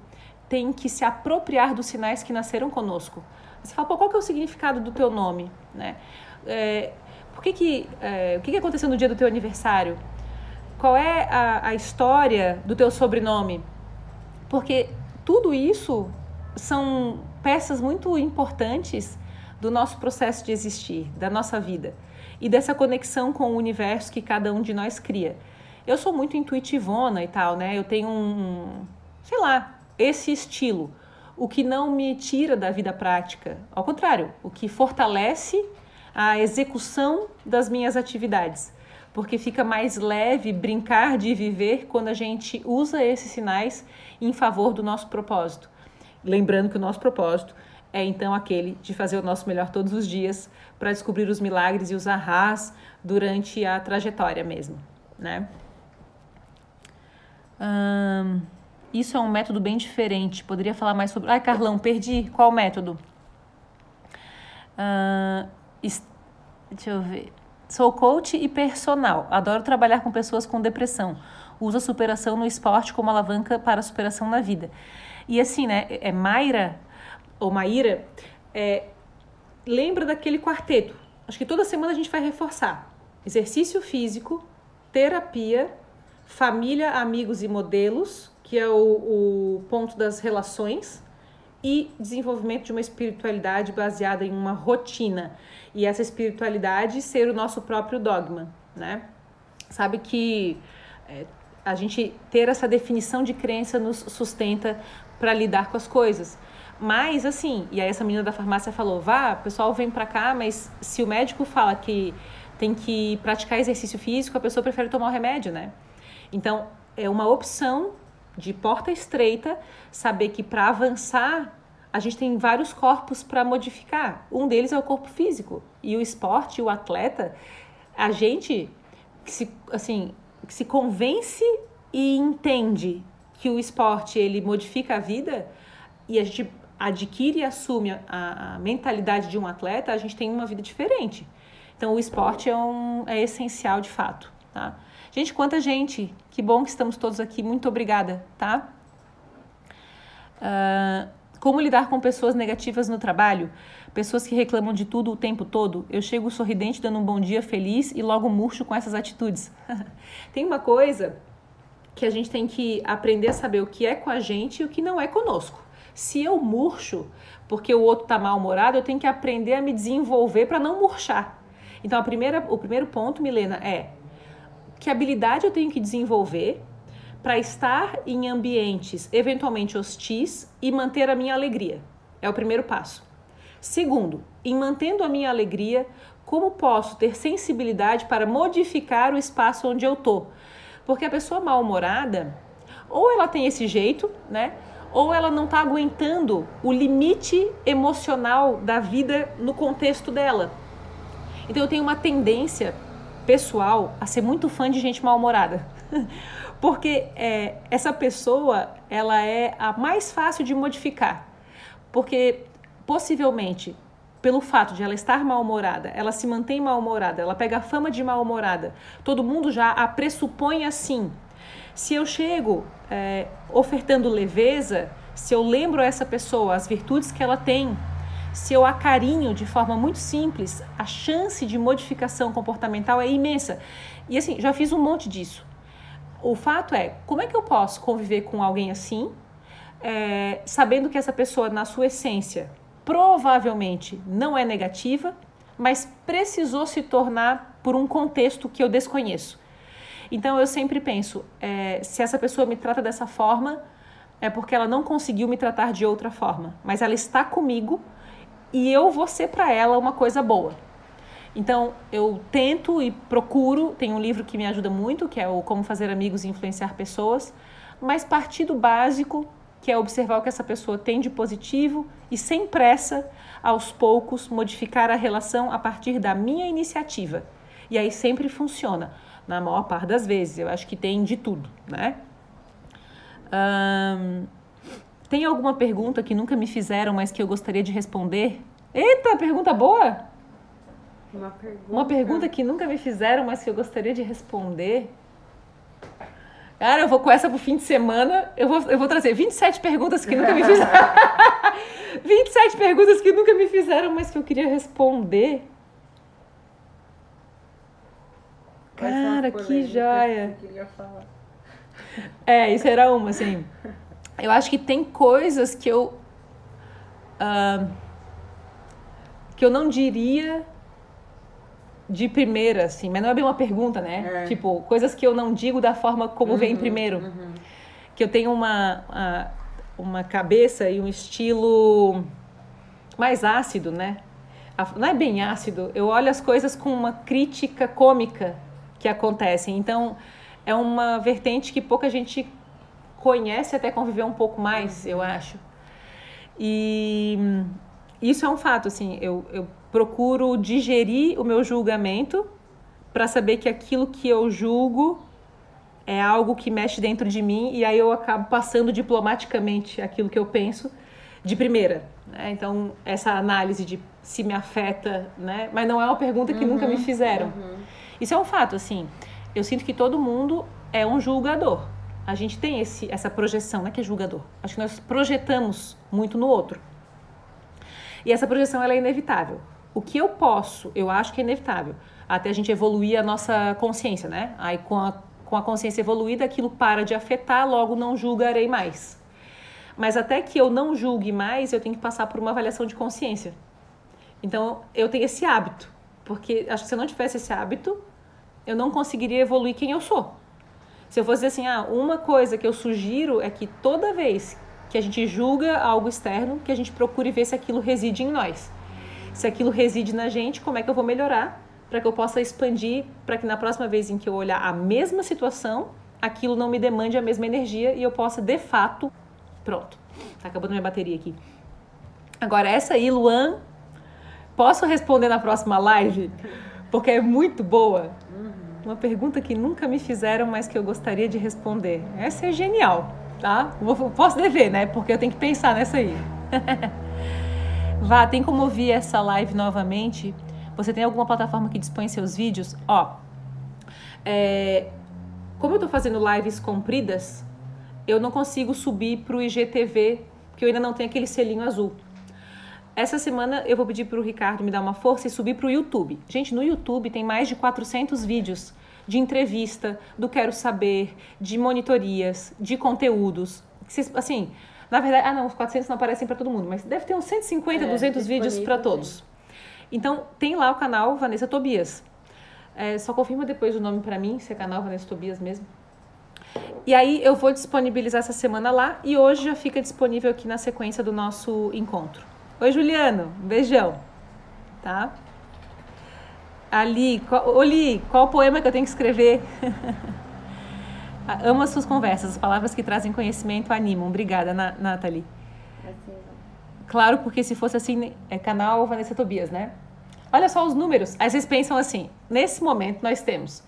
S1: tem que se apropriar dos sinais que nasceram conosco. Você fala, pô, qual que é o significado do teu nome, né? É, por que que, é, o que, que aconteceu no dia do teu aniversário? Qual é a, a história do teu sobrenome? Porque tudo isso são peças muito importantes do nosso processo de existir, da nossa vida e dessa conexão com o universo que cada um de nós cria. Eu sou muito intuitivona e tal, né? Eu tenho um, sei lá, esse estilo, o que não me tira da vida prática, ao contrário, o que fortalece a execução das minhas atividades, porque fica mais leve brincar de viver quando a gente usa esses sinais em favor do nosso propósito. Lembrando que o nosso propósito é então aquele de fazer o nosso melhor todos os dias para descobrir os milagres e os arras durante a trajetória mesmo, né? Hum, isso é um método bem diferente. Poderia falar mais sobre. Ai, Carlão, perdi. Qual método? Hum, deixa eu ver. Sou coach e personal. Adoro trabalhar com pessoas com depressão. Uso a superação no esporte como alavanca para a superação na vida. E assim, né? É Mayra, ou Maíra, é, lembra daquele quarteto. Acho que toda semana a gente vai reforçar. Exercício físico, terapia, família, amigos e modelos, que é o, o ponto das relações, e desenvolvimento de uma espiritualidade baseada em uma rotina. E essa espiritualidade ser o nosso próprio dogma, né? Sabe que é, a gente ter essa definição de crença nos sustenta para lidar com as coisas. Mas assim, e aí essa menina da farmácia falou: "Vá, o pessoal vem para cá, mas se o médico fala que tem que praticar exercício físico, a pessoa prefere tomar o remédio, né? Então, é uma opção de porta estreita saber que para avançar a gente tem vários corpos para modificar. Um deles é o corpo físico. E o esporte, o atleta, a gente que se, assim, que se convence e entende que o esporte ele modifica a vida e a gente adquire e assume a, a mentalidade de um atleta, a gente tem uma vida diferente. Então o esporte é, um, é essencial de fato, tá? Gente, quanta gente! Que bom que estamos todos aqui. Muito obrigada, tá? Uh, como lidar com pessoas negativas no trabalho? Pessoas que reclamam de tudo o tempo todo? Eu chego sorridente, dando um bom dia feliz e logo murcho com essas atitudes. Tem uma coisa que a gente tem que aprender a saber o que é com a gente e o que não é conosco. Se eu murcho porque o outro está mal-humorado, eu tenho que aprender a me desenvolver para não murchar. Então, a primeira, o primeiro ponto, Milena, é que habilidade eu tenho que desenvolver para estar em ambientes eventualmente hostis e manter a minha alegria. É o primeiro passo. Segundo, em mantendo a minha alegria, como posso ter sensibilidade para modificar o espaço onde eu estou? Porque a pessoa mal-humorada, ou ela tem esse jeito, né? Ou ela não está aguentando o limite emocional da vida no contexto dela. Então eu tenho uma tendência pessoal a ser muito fã de gente mal-humorada. Porque é, essa pessoa, ela é a mais fácil de modificar. Porque possivelmente, pelo fato de ela estar mal-humorada, ela se mantém mal-humorada, ela pega a fama de mal-humorada, todo mundo já a pressupõe assim. Se eu chego é, ofertando leveza, se eu lembro essa pessoa as virtudes que ela tem, se eu acarinho de forma muito simples, a chance de modificação comportamental é imensa. E assim, já fiz um monte disso. O fato é, como é que eu posso conviver com alguém assim, é, sabendo que essa pessoa, na sua essência, provavelmente não é negativa, mas precisou se tornar por um contexto que eu desconheço. Então eu sempre penso, é, se essa pessoa me trata dessa forma, é porque ela não conseguiu me tratar de outra forma, mas ela está comigo e eu vou ser para ela uma coisa boa. Então eu tento e procuro, tem um livro que me ajuda muito, que é o Como Fazer Amigos e Influenciar Pessoas, mas partir do básico que é observar o que essa pessoa tem de positivo e, sem pressa, aos poucos, modificar a relação a partir da minha iniciativa. E aí sempre funciona, na maior parte das vezes. Eu acho que tem de tudo, né? tem alguma pergunta que nunca me fizeram, mas que eu gostaria de responder? Eita, pergunta boa!
S2: Uma pergunta.
S1: Uma pergunta que nunca me fizeram, mas que eu gostaria de responder. Cara, eu vou com essa pro fim de semana. Eu vou, eu vou trazer 27 perguntas que nunca me fizeram. 27 perguntas que nunca me fizeram, mas que eu queria responder. Cara, que joia. É, isso era uma, assim. Eu acho que tem coisas que eu. Uh, que eu não diria de primeira, assim, mas não é bem uma pergunta, né? É. Tipo, coisas que eu não digo da forma como uhum, vem primeiro. Uhum. Que eu tenho uma, uma, cabeça e um estilo mais ácido, né? Não é bem ácido, eu olho as coisas com uma crítica cômica que acontecem. Então, é uma vertente que pouca gente conhece até conviver um pouco mais, uhum. eu acho. E isso é um fato, assim, eu, eu procuro digerir o meu julgamento para saber que aquilo que eu julgo é algo que mexe dentro de mim e aí eu acabo passando diplomaticamente aquilo que eu penso de primeira. Né? Então, essa análise de se me afeta, né? Mas não é uma pergunta que uhum, nunca me uhum, fizeram. Uhum. Isso é um fato, assim. Eu sinto que todo mundo é um julgador. A gente tem esse, essa projeção, não é que é julgador. Acho que nós projetamos muito no outro. E essa projeção ela é inevitável. O que eu posso, eu acho que é inevitável, até a gente evoluir a nossa consciência, né? Aí com a, com a consciência evoluída, aquilo para de afetar, logo não julgarei mais. Mas até que eu não julgue mais, eu tenho que passar por uma avaliação de consciência. Então, eu tenho esse hábito, porque acho que se eu não tivesse esse hábito, eu não conseguiria evoluir quem eu sou. Se eu fosse dizer assim, ah, uma coisa que eu sugiro é que toda vez que a gente julga algo externo, que a gente procure ver se aquilo reside em nós se aquilo reside na gente, como é que eu vou melhorar para que eu possa expandir, para que na próxima vez em que eu olhar a mesma situação, aquilo não me demande a mesma energia e eu possa de fato. Pronto, tá acabando minha bateria aqui. Agora, essa aí, Luan, posso responder na próxima live? Porque é muito boa. Uma pergunta que nunca me fizeram, mas que eu gostaria de responder. Essa é genial, tá? Posso dever, né? Porque eu tenho que pensar nessa aí. Vá, tem como ouvir essa live novamente? Você tem alguma plataforma que dispõe seus vídeos? Ó, é, como eu tô fazendo lives compridas, eu não consigo subir pro IGTV, porque eu ainda não tenho aquele selinho azul. Essa semana eu vou pedir pro Ricardo me dar uma força e subir pro YouTube. Gente, no YouTube tem mais de 400 vídeos de entrevista, do Quero Saber, de monitorias, de conteúdos. Assim, na verdade, ah não, os 400 não aparecem para todo mundo, mas deve ter uns 150, é, 200 vídeos para todos. Então, tem lá o canal Vanessa Tobias. É, só confirma depois o nome para mim, se é canal Vanessa Tobias mesmo. E aí eu vou disponibilizar essa semana lá e hoje já fica disponível aqui na sequência do nosso encontro. Oi, Juliano, um beijão. Tá? Ali, qual, Oli, qual poema que eu tenho que escrever? Amo as suas conversas, as palavras que trazem conhecimento animam. Obrigada, Nathalie. Claro, porque se fosse assim, é canal Vanessa Tobias, né? olha só os números. Aí vocês pensam assim: nesse momento nós temos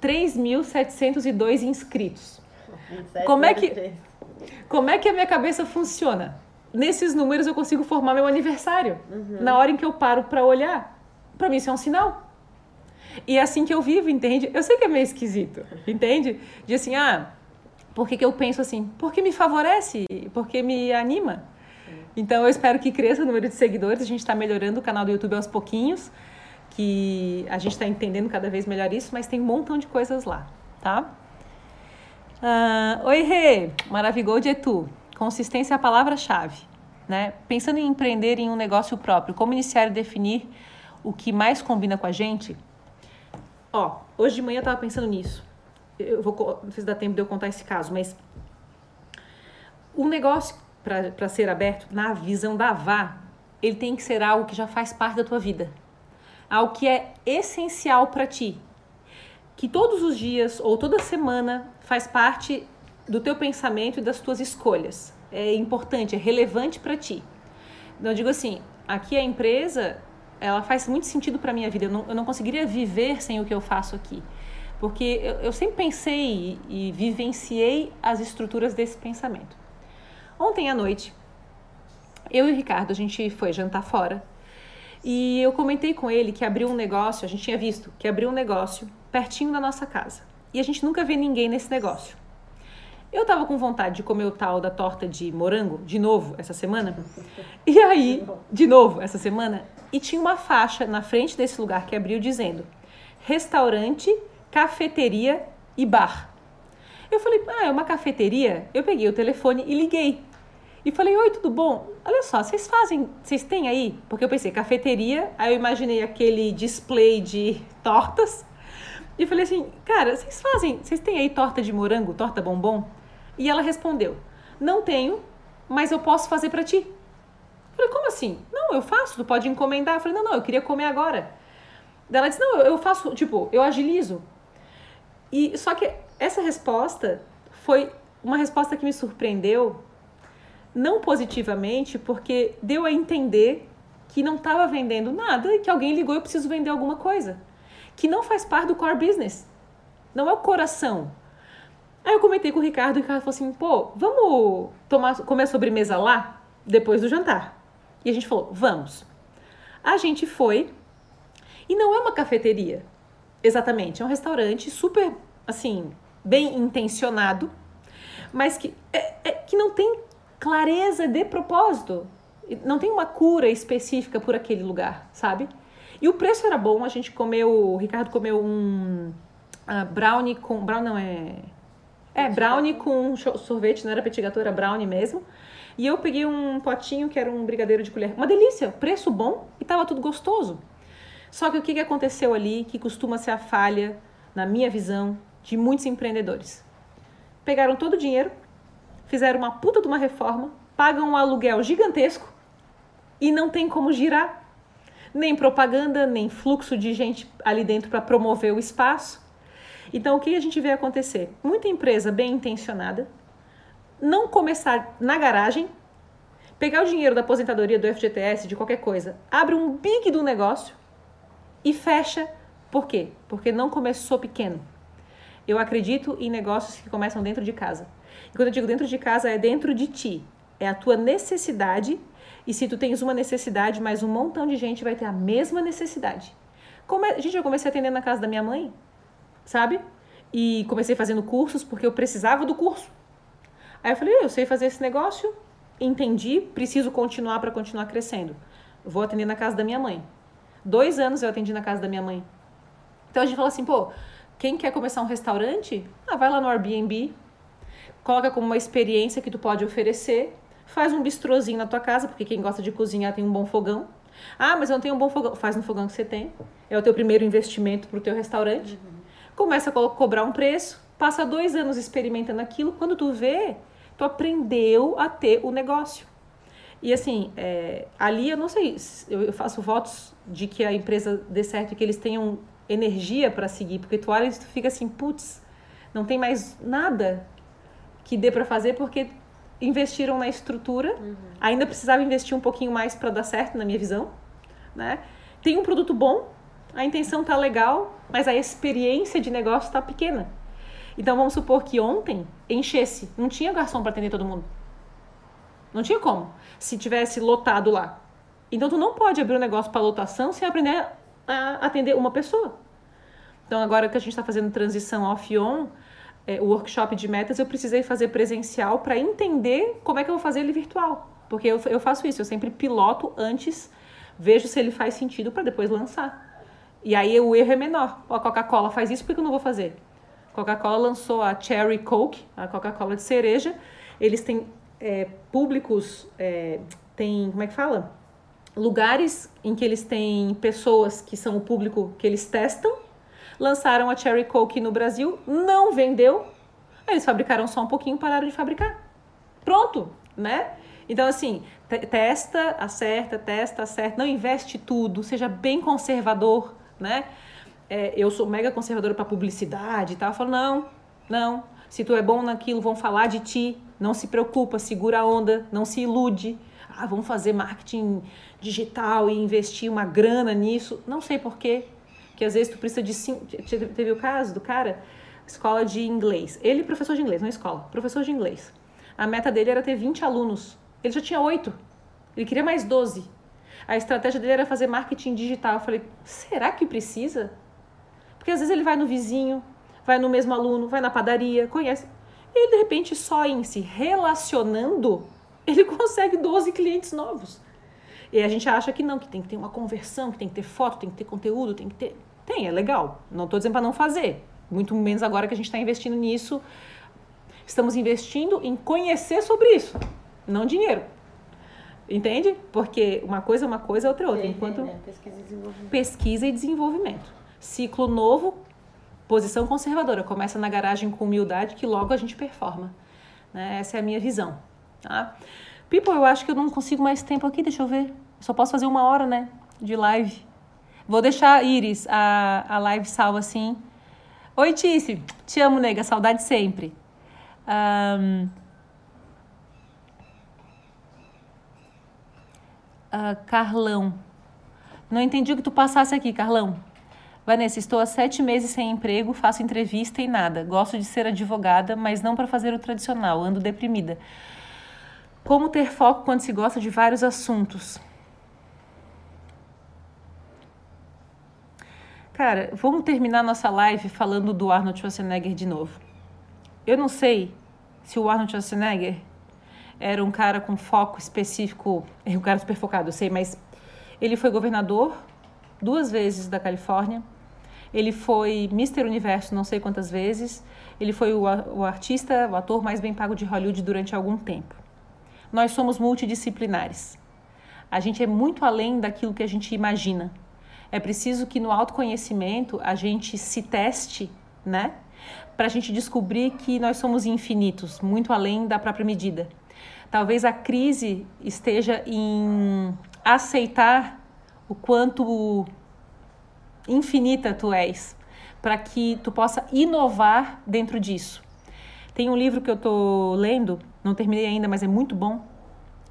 S1: 3.702 inscritos. Como é que como é que a minha cabeça funciona? Nesses números eu consigo formar meu aniversário. Uhum. Na hora em que eu paro para olhar, para mim isso é um sinal. E é assim que eu vivo, entende? Eu sei que é meio esquisito, entende? De assim, ah, por que, que eu penso assim? Porque me favorece, porque me anima. Então eu espero que cresça o número de seguidores. A gente está melhorando o canal do YouTube aos pouquinhos, que a gente está entendendo cada vez melhor isso, mas tem um montão de coisas lá, tá? Uh, Oi, Rê! Maravigold é tu. Consistência é a palavra-chave. Né? Pensando em empreender em um negócio próprio, como iniciar e definir o que mais combina com a gente? Ó, hoje de manhã eu estava pensando nisso. Eu vou, não sei se dá tempo de eu contar esse caso, mas o negócio para ser aberto, na visão da VA, ele tem que ser algo que já faz parte da tua vida. Algo que é essencial para ti, que todos os dias ou toda semana faz parte do teu pensamento e das tuas escolhas. É importante, é relevante para ti. Então, eu digo assim, aqui a empresa, ela faz muito sentido para minha vida. Eu não, eu não, conseguiria viver sem o que eu faço aqui. Porque eu, eu sempre pensei e, e vivenciei as estruturas desse pensamento. Ontem à noite, eu e o Ricardo, a gente foi jantar fora. E eu comentei com ele que abriu um negócio, a gente tinha visto que abriu um negócio pertinho da nossa casa. E a gente nunca vê ninguém nesse negócio. Eu tava com vontade de comer o tal da torta de morango, de novo, essa semana. E aí, de novo, essa semana, e tinha uma faixa na frente desse lugar que abriu dizendo: restaurante, cafeteria e bar. Eu falei, ah, é uma cafeteria? Eu peguei o telefone e liguei. E falei, oi, tudo bom? Olha só, vocês fazem, vocês têm aí? Porque eu pensei, cafeteria, aí eu imaginei aquele display de tortas e falei assim, cara, vocês fazem, vocês têm aí torta de morango, torta bombom? E ela respondeu, não tenho, mas eu posso fazer para ti. Falei, como assim? Não, eu faço, tu pode encomendar. Eu falei, não, não, eu queria comer agora. Daí ela disse, não, eu faço, tipo, eu agilizo. E só que essa resposta foi uma resposta que me surpreendeu, não positivamente, porque deu a entender que não estava vendendo nada e que alguém ligou, eu preciso vender alguma coisa que não faz parte do core business. Não é o coração. Aí eu comentei com o Ricardo e o Ricardo falou assim: pô, vamos tomar, comer a sobremesa lá depois do jantar. E a gente falou: vamos. A gente foi e não é uma cafeteria, exatamente. É um restaurante super, assim, bem intencionado, mas que, é, é, que não tem clareza de propósito. Não tem uma cura específica por aquele lugar, sabe? E o preço era bom, a gente comeu, o Ricardo comeu um uh, brownie com. Brownie não é. É, brownie com sorvete, não era petit gâteau, era brownie mesmo. E eu peguei um potinho que era um brigadeiro de colher. Uma delícia, preço bom e tava tudo gostoso. Só que o que, que aconteceu ali, que costuma ser a falha, na minha visão, de muitos empreendedores? Pegaram todo o dinheiro, fizeram uma puta de uma reforma, pagam um aluguel gigantesco e não tem como girar nem propaganda, nem fluxo de gente ali dentro para promover o espaço. Então, o que a gente vê acontecer? Muita empresa bem intencionada não começar na garagem, pegar o dinheiro da aposentadoria do FGTS, de qualquer coisa, abre um big do negócio e fecha. Por quê? Porque não começou pequeno. Eu acredito em negócios que começam dentro de casa. E quando eu digo dentro de casa, é dentro de ti. É a tua necessidade e se tu tens uma necessidade, mais um montão de gente vai ter a mesma necessidade. Gente, eu comecei atendendo na casa da minha mãe, sabe? E comecei fazendo cursos porque eu precisava do curso. Aí eu falei, eu sei fazer esse negócio, entendi, preciso continuar para continuar crescendo. Vou atender na casa da minha mãe. Dois anos eu atendi na casa da minha mãe. Então a gente fala assim, pô, quem quer começar um restaurante? Ah, vai lá no Airbnb, coloca como uma experiência que tu pode oferecer Faz um bistrozinho na tua casa, porque quem gosta de cozinhar tem um bom fogão. Ah, mas eu não tenho um bom fogão. Faz no fogão que você tem. É o teu primeiro investimento para o teu restaurante. Uhum. Começa a co cobrar um preço, passa dois anos experimentando aquilo. Quando tu vê, tu aprendeu a ter o negócio. E assim, é, ali eu não sei, eu faço votos de que a empresa dê certo e que eles tenham energia para seguir, porque tu olha e tu fica assim, putz, não tem mais nada que dê para fazer porque investiram na estrutura, uhum. ainda precisava investir um pouquinho mais para dar certo, na minha visão, né? tem um produto bom, a intenção tá legal, mas a experiência de negócio tá pequena. Então vamos supor que ontem enchesse, não tinha garçom para atender todo mundo. Não tinha como. Se tivesse lotado lá. Então tu não pode abrir um negócio para lotação sem aprender a atender uma pessoa. Então agora que a gente está fazendo transição off-on, é, o workshop de metas eu precisei fazer presencial para entender como é que eu vou fazer ele virtual. Porque eu, eu faço isso, eu sempre piloto antes, vejo se ele faz sentido para depois lançar. E aí o erro é menor. a Coca-Cola faz isso, por que eu não vou fazer? Coca-Cola lançou a Cherry Coke, a Coca-Cola de cereja. Eles têm é, públicos, é, tem, como é que fala? Lugares em que eles têm pessoas que são o público que eles testam. Lançaram a Cherry Coke no Brasil, não vendeu. Eles fabricaram só um pouquinho, pararam de fabricar. Pronto, né? Então, assim, testa, acerta, testa, acerta. Não investe tudo, seja bem conservador, né? É, eu sou mega conservadora para publicidade e tal. Eu falo, não, não. Se tu é bom naquilo, vão falar de ti. Não se preocupa, segura a onda, não se ilude. Ah, vamos fazer marketing digital e investir uma grana nisso. Não sei porquê. Que às vezes tu precisa de cinco. Teve o caso do cara, escola de inglês. Ele, professor de inglês, não escola, professor de inglês. A meta dele era ter 20 alunos. Ele já tinha oito. Ele queria mais 12. A estratégia dele era fazer marketing digital. Eu falei, será que precisa? Porque às vezes ele vai no vizinho, vai no mesmo aluno, vai na padaria, conhece. E de repente, só em se relacionando, ele consegue 12 clientes novos. E a gente acha que não, que tem que ter uma conversão, que tem que ter foto, tem que ter conteúdo, tem que ter. Tem, é legal. Não estou dizendo para não fazer. Muito menos agora que a gente está investindo nisso. Estamos investindo em conhecer sobre isso, não dinheiro. Entende? Porque uma coisa é uma coisa, outra é outra. Enquanto
S2: né? pesquisa, e desenvolvimento.
S1: pesquisa e desenvolvimento. Ciclo novo, posição conservadora. Começa na garagem com humildade, que logo a gente performa. Né? Essa é a minha visão. Tá? People, eu acho que eu não consigo mais tempo aqui, deixa eu ver. só posso fazer uma hora, né? De live. Vou deixar, Iris, a, a live salva assim. Oi, Tice. Te amo, nega. Saudade sempre. Um, uh, Carlão. Não entendi o que tu passasse aqui, Carlão. Vanessa, estou há sete meses sem emprego, faço entrevista e nada. Gosto de ser advogada, mas não para fazer o tradicional, ando deprimida. Como ter foco quando se gosta de vários assuntos? Cara, vamos terminar nossa live falando do Arnold Schwarzenegger de novo. Eu não sei se o Arnold Schwarzenegger era um cara com foco específico, um cara super focado, eu sei, mas ele foi governador duas vezes da Califórnia. Ele foi Mr. Universo não sei quantas vezes. Ele foi o, o artista, o ator mais bem pago de Hollywood durante algum tempo. Nós somos multidisciplinares. A gente é muito além daquilo que a gente imagina. É preciso que no autoconhecimento a gente se teste, né? Para a gente descobrir que nós somos infinitos, muito além da própria medida. Talvez a crise esteja em aceitar o quanto infinita tu és, para que tu possa inovar dentro disso. Tem um livro que eu estou lendo, não terminei ainda, mas é muito bom,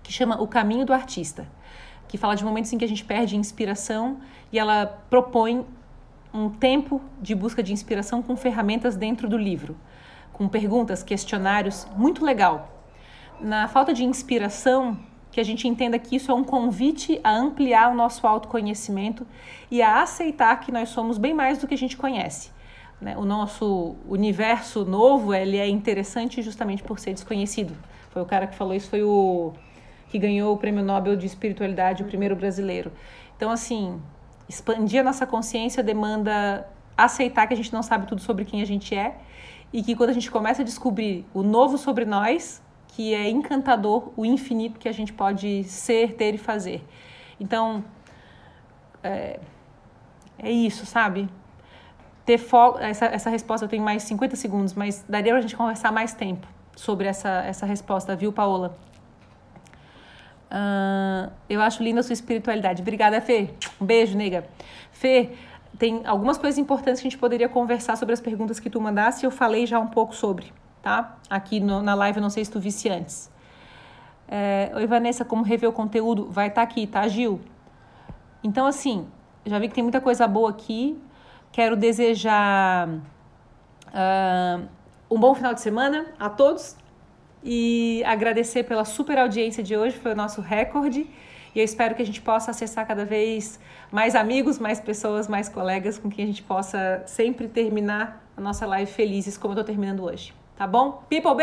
S1: que chama O Caminho do Artista, que fala de momentos em que a gente perde inspiração e ela propõe um tempo de busca de inspiração com ferramentas dentro do livro, com perguntas, questionários, muito legal na falta de inspiração, que a gente entenda que isso é um convite a ampliar o nosso autoconhecimento e a aceitar que nós somos bem mais do que a gente conhece. Né? O nosso universo novo ele é interessante justamente por ser desconhecido. Foi o cara que falou isso, foi o que ganhou o Prêmio Nobel de Espiritualidade, o primeiro brasileiro. Então, assim, expandir a nossa consciência demanda aceitar que a gente não sabe tudo sobre quem a gente é e que quando a gente começa a descobrir o novo sobre nós, que é encantador o infinito que a gente pode ser, ter e fazer. Então, é, é isso, sabe? Ter foco. Essa, essa resposta eu tenho mais 50 segundos, mas daria pra gente conversar mais tempo sobre essa, essa resposta, viu, Paola? Uh, eu acho linda a sua espiritualidade. Obrigada, Fê. Um beijo, nega. Fê, tem algumas coisas importantes que a gente poderia conversar sobre as perguntas que tu mandasse. Eu falei já um pouco sobre tá? Aqui no, na live, não sei se tu visse antes. É, Oi, Vanessa, como rever o conteúdo? Vai estar tá aqui, tá, Gil? Então, assim, Já vi que tem muita coisa boa aqui. Quero desejar uh, um bom final de semana a todos e agradecer pela super audiência de hoje, foi o nosso recorde. E eu espero que a gente possa acessar cada vez mais amigos, mais pessoas, mais colegas com quem a gente possa sempre terminar a nossa live felizes como eu estou terminando hoje. Tá bom? People, beijo!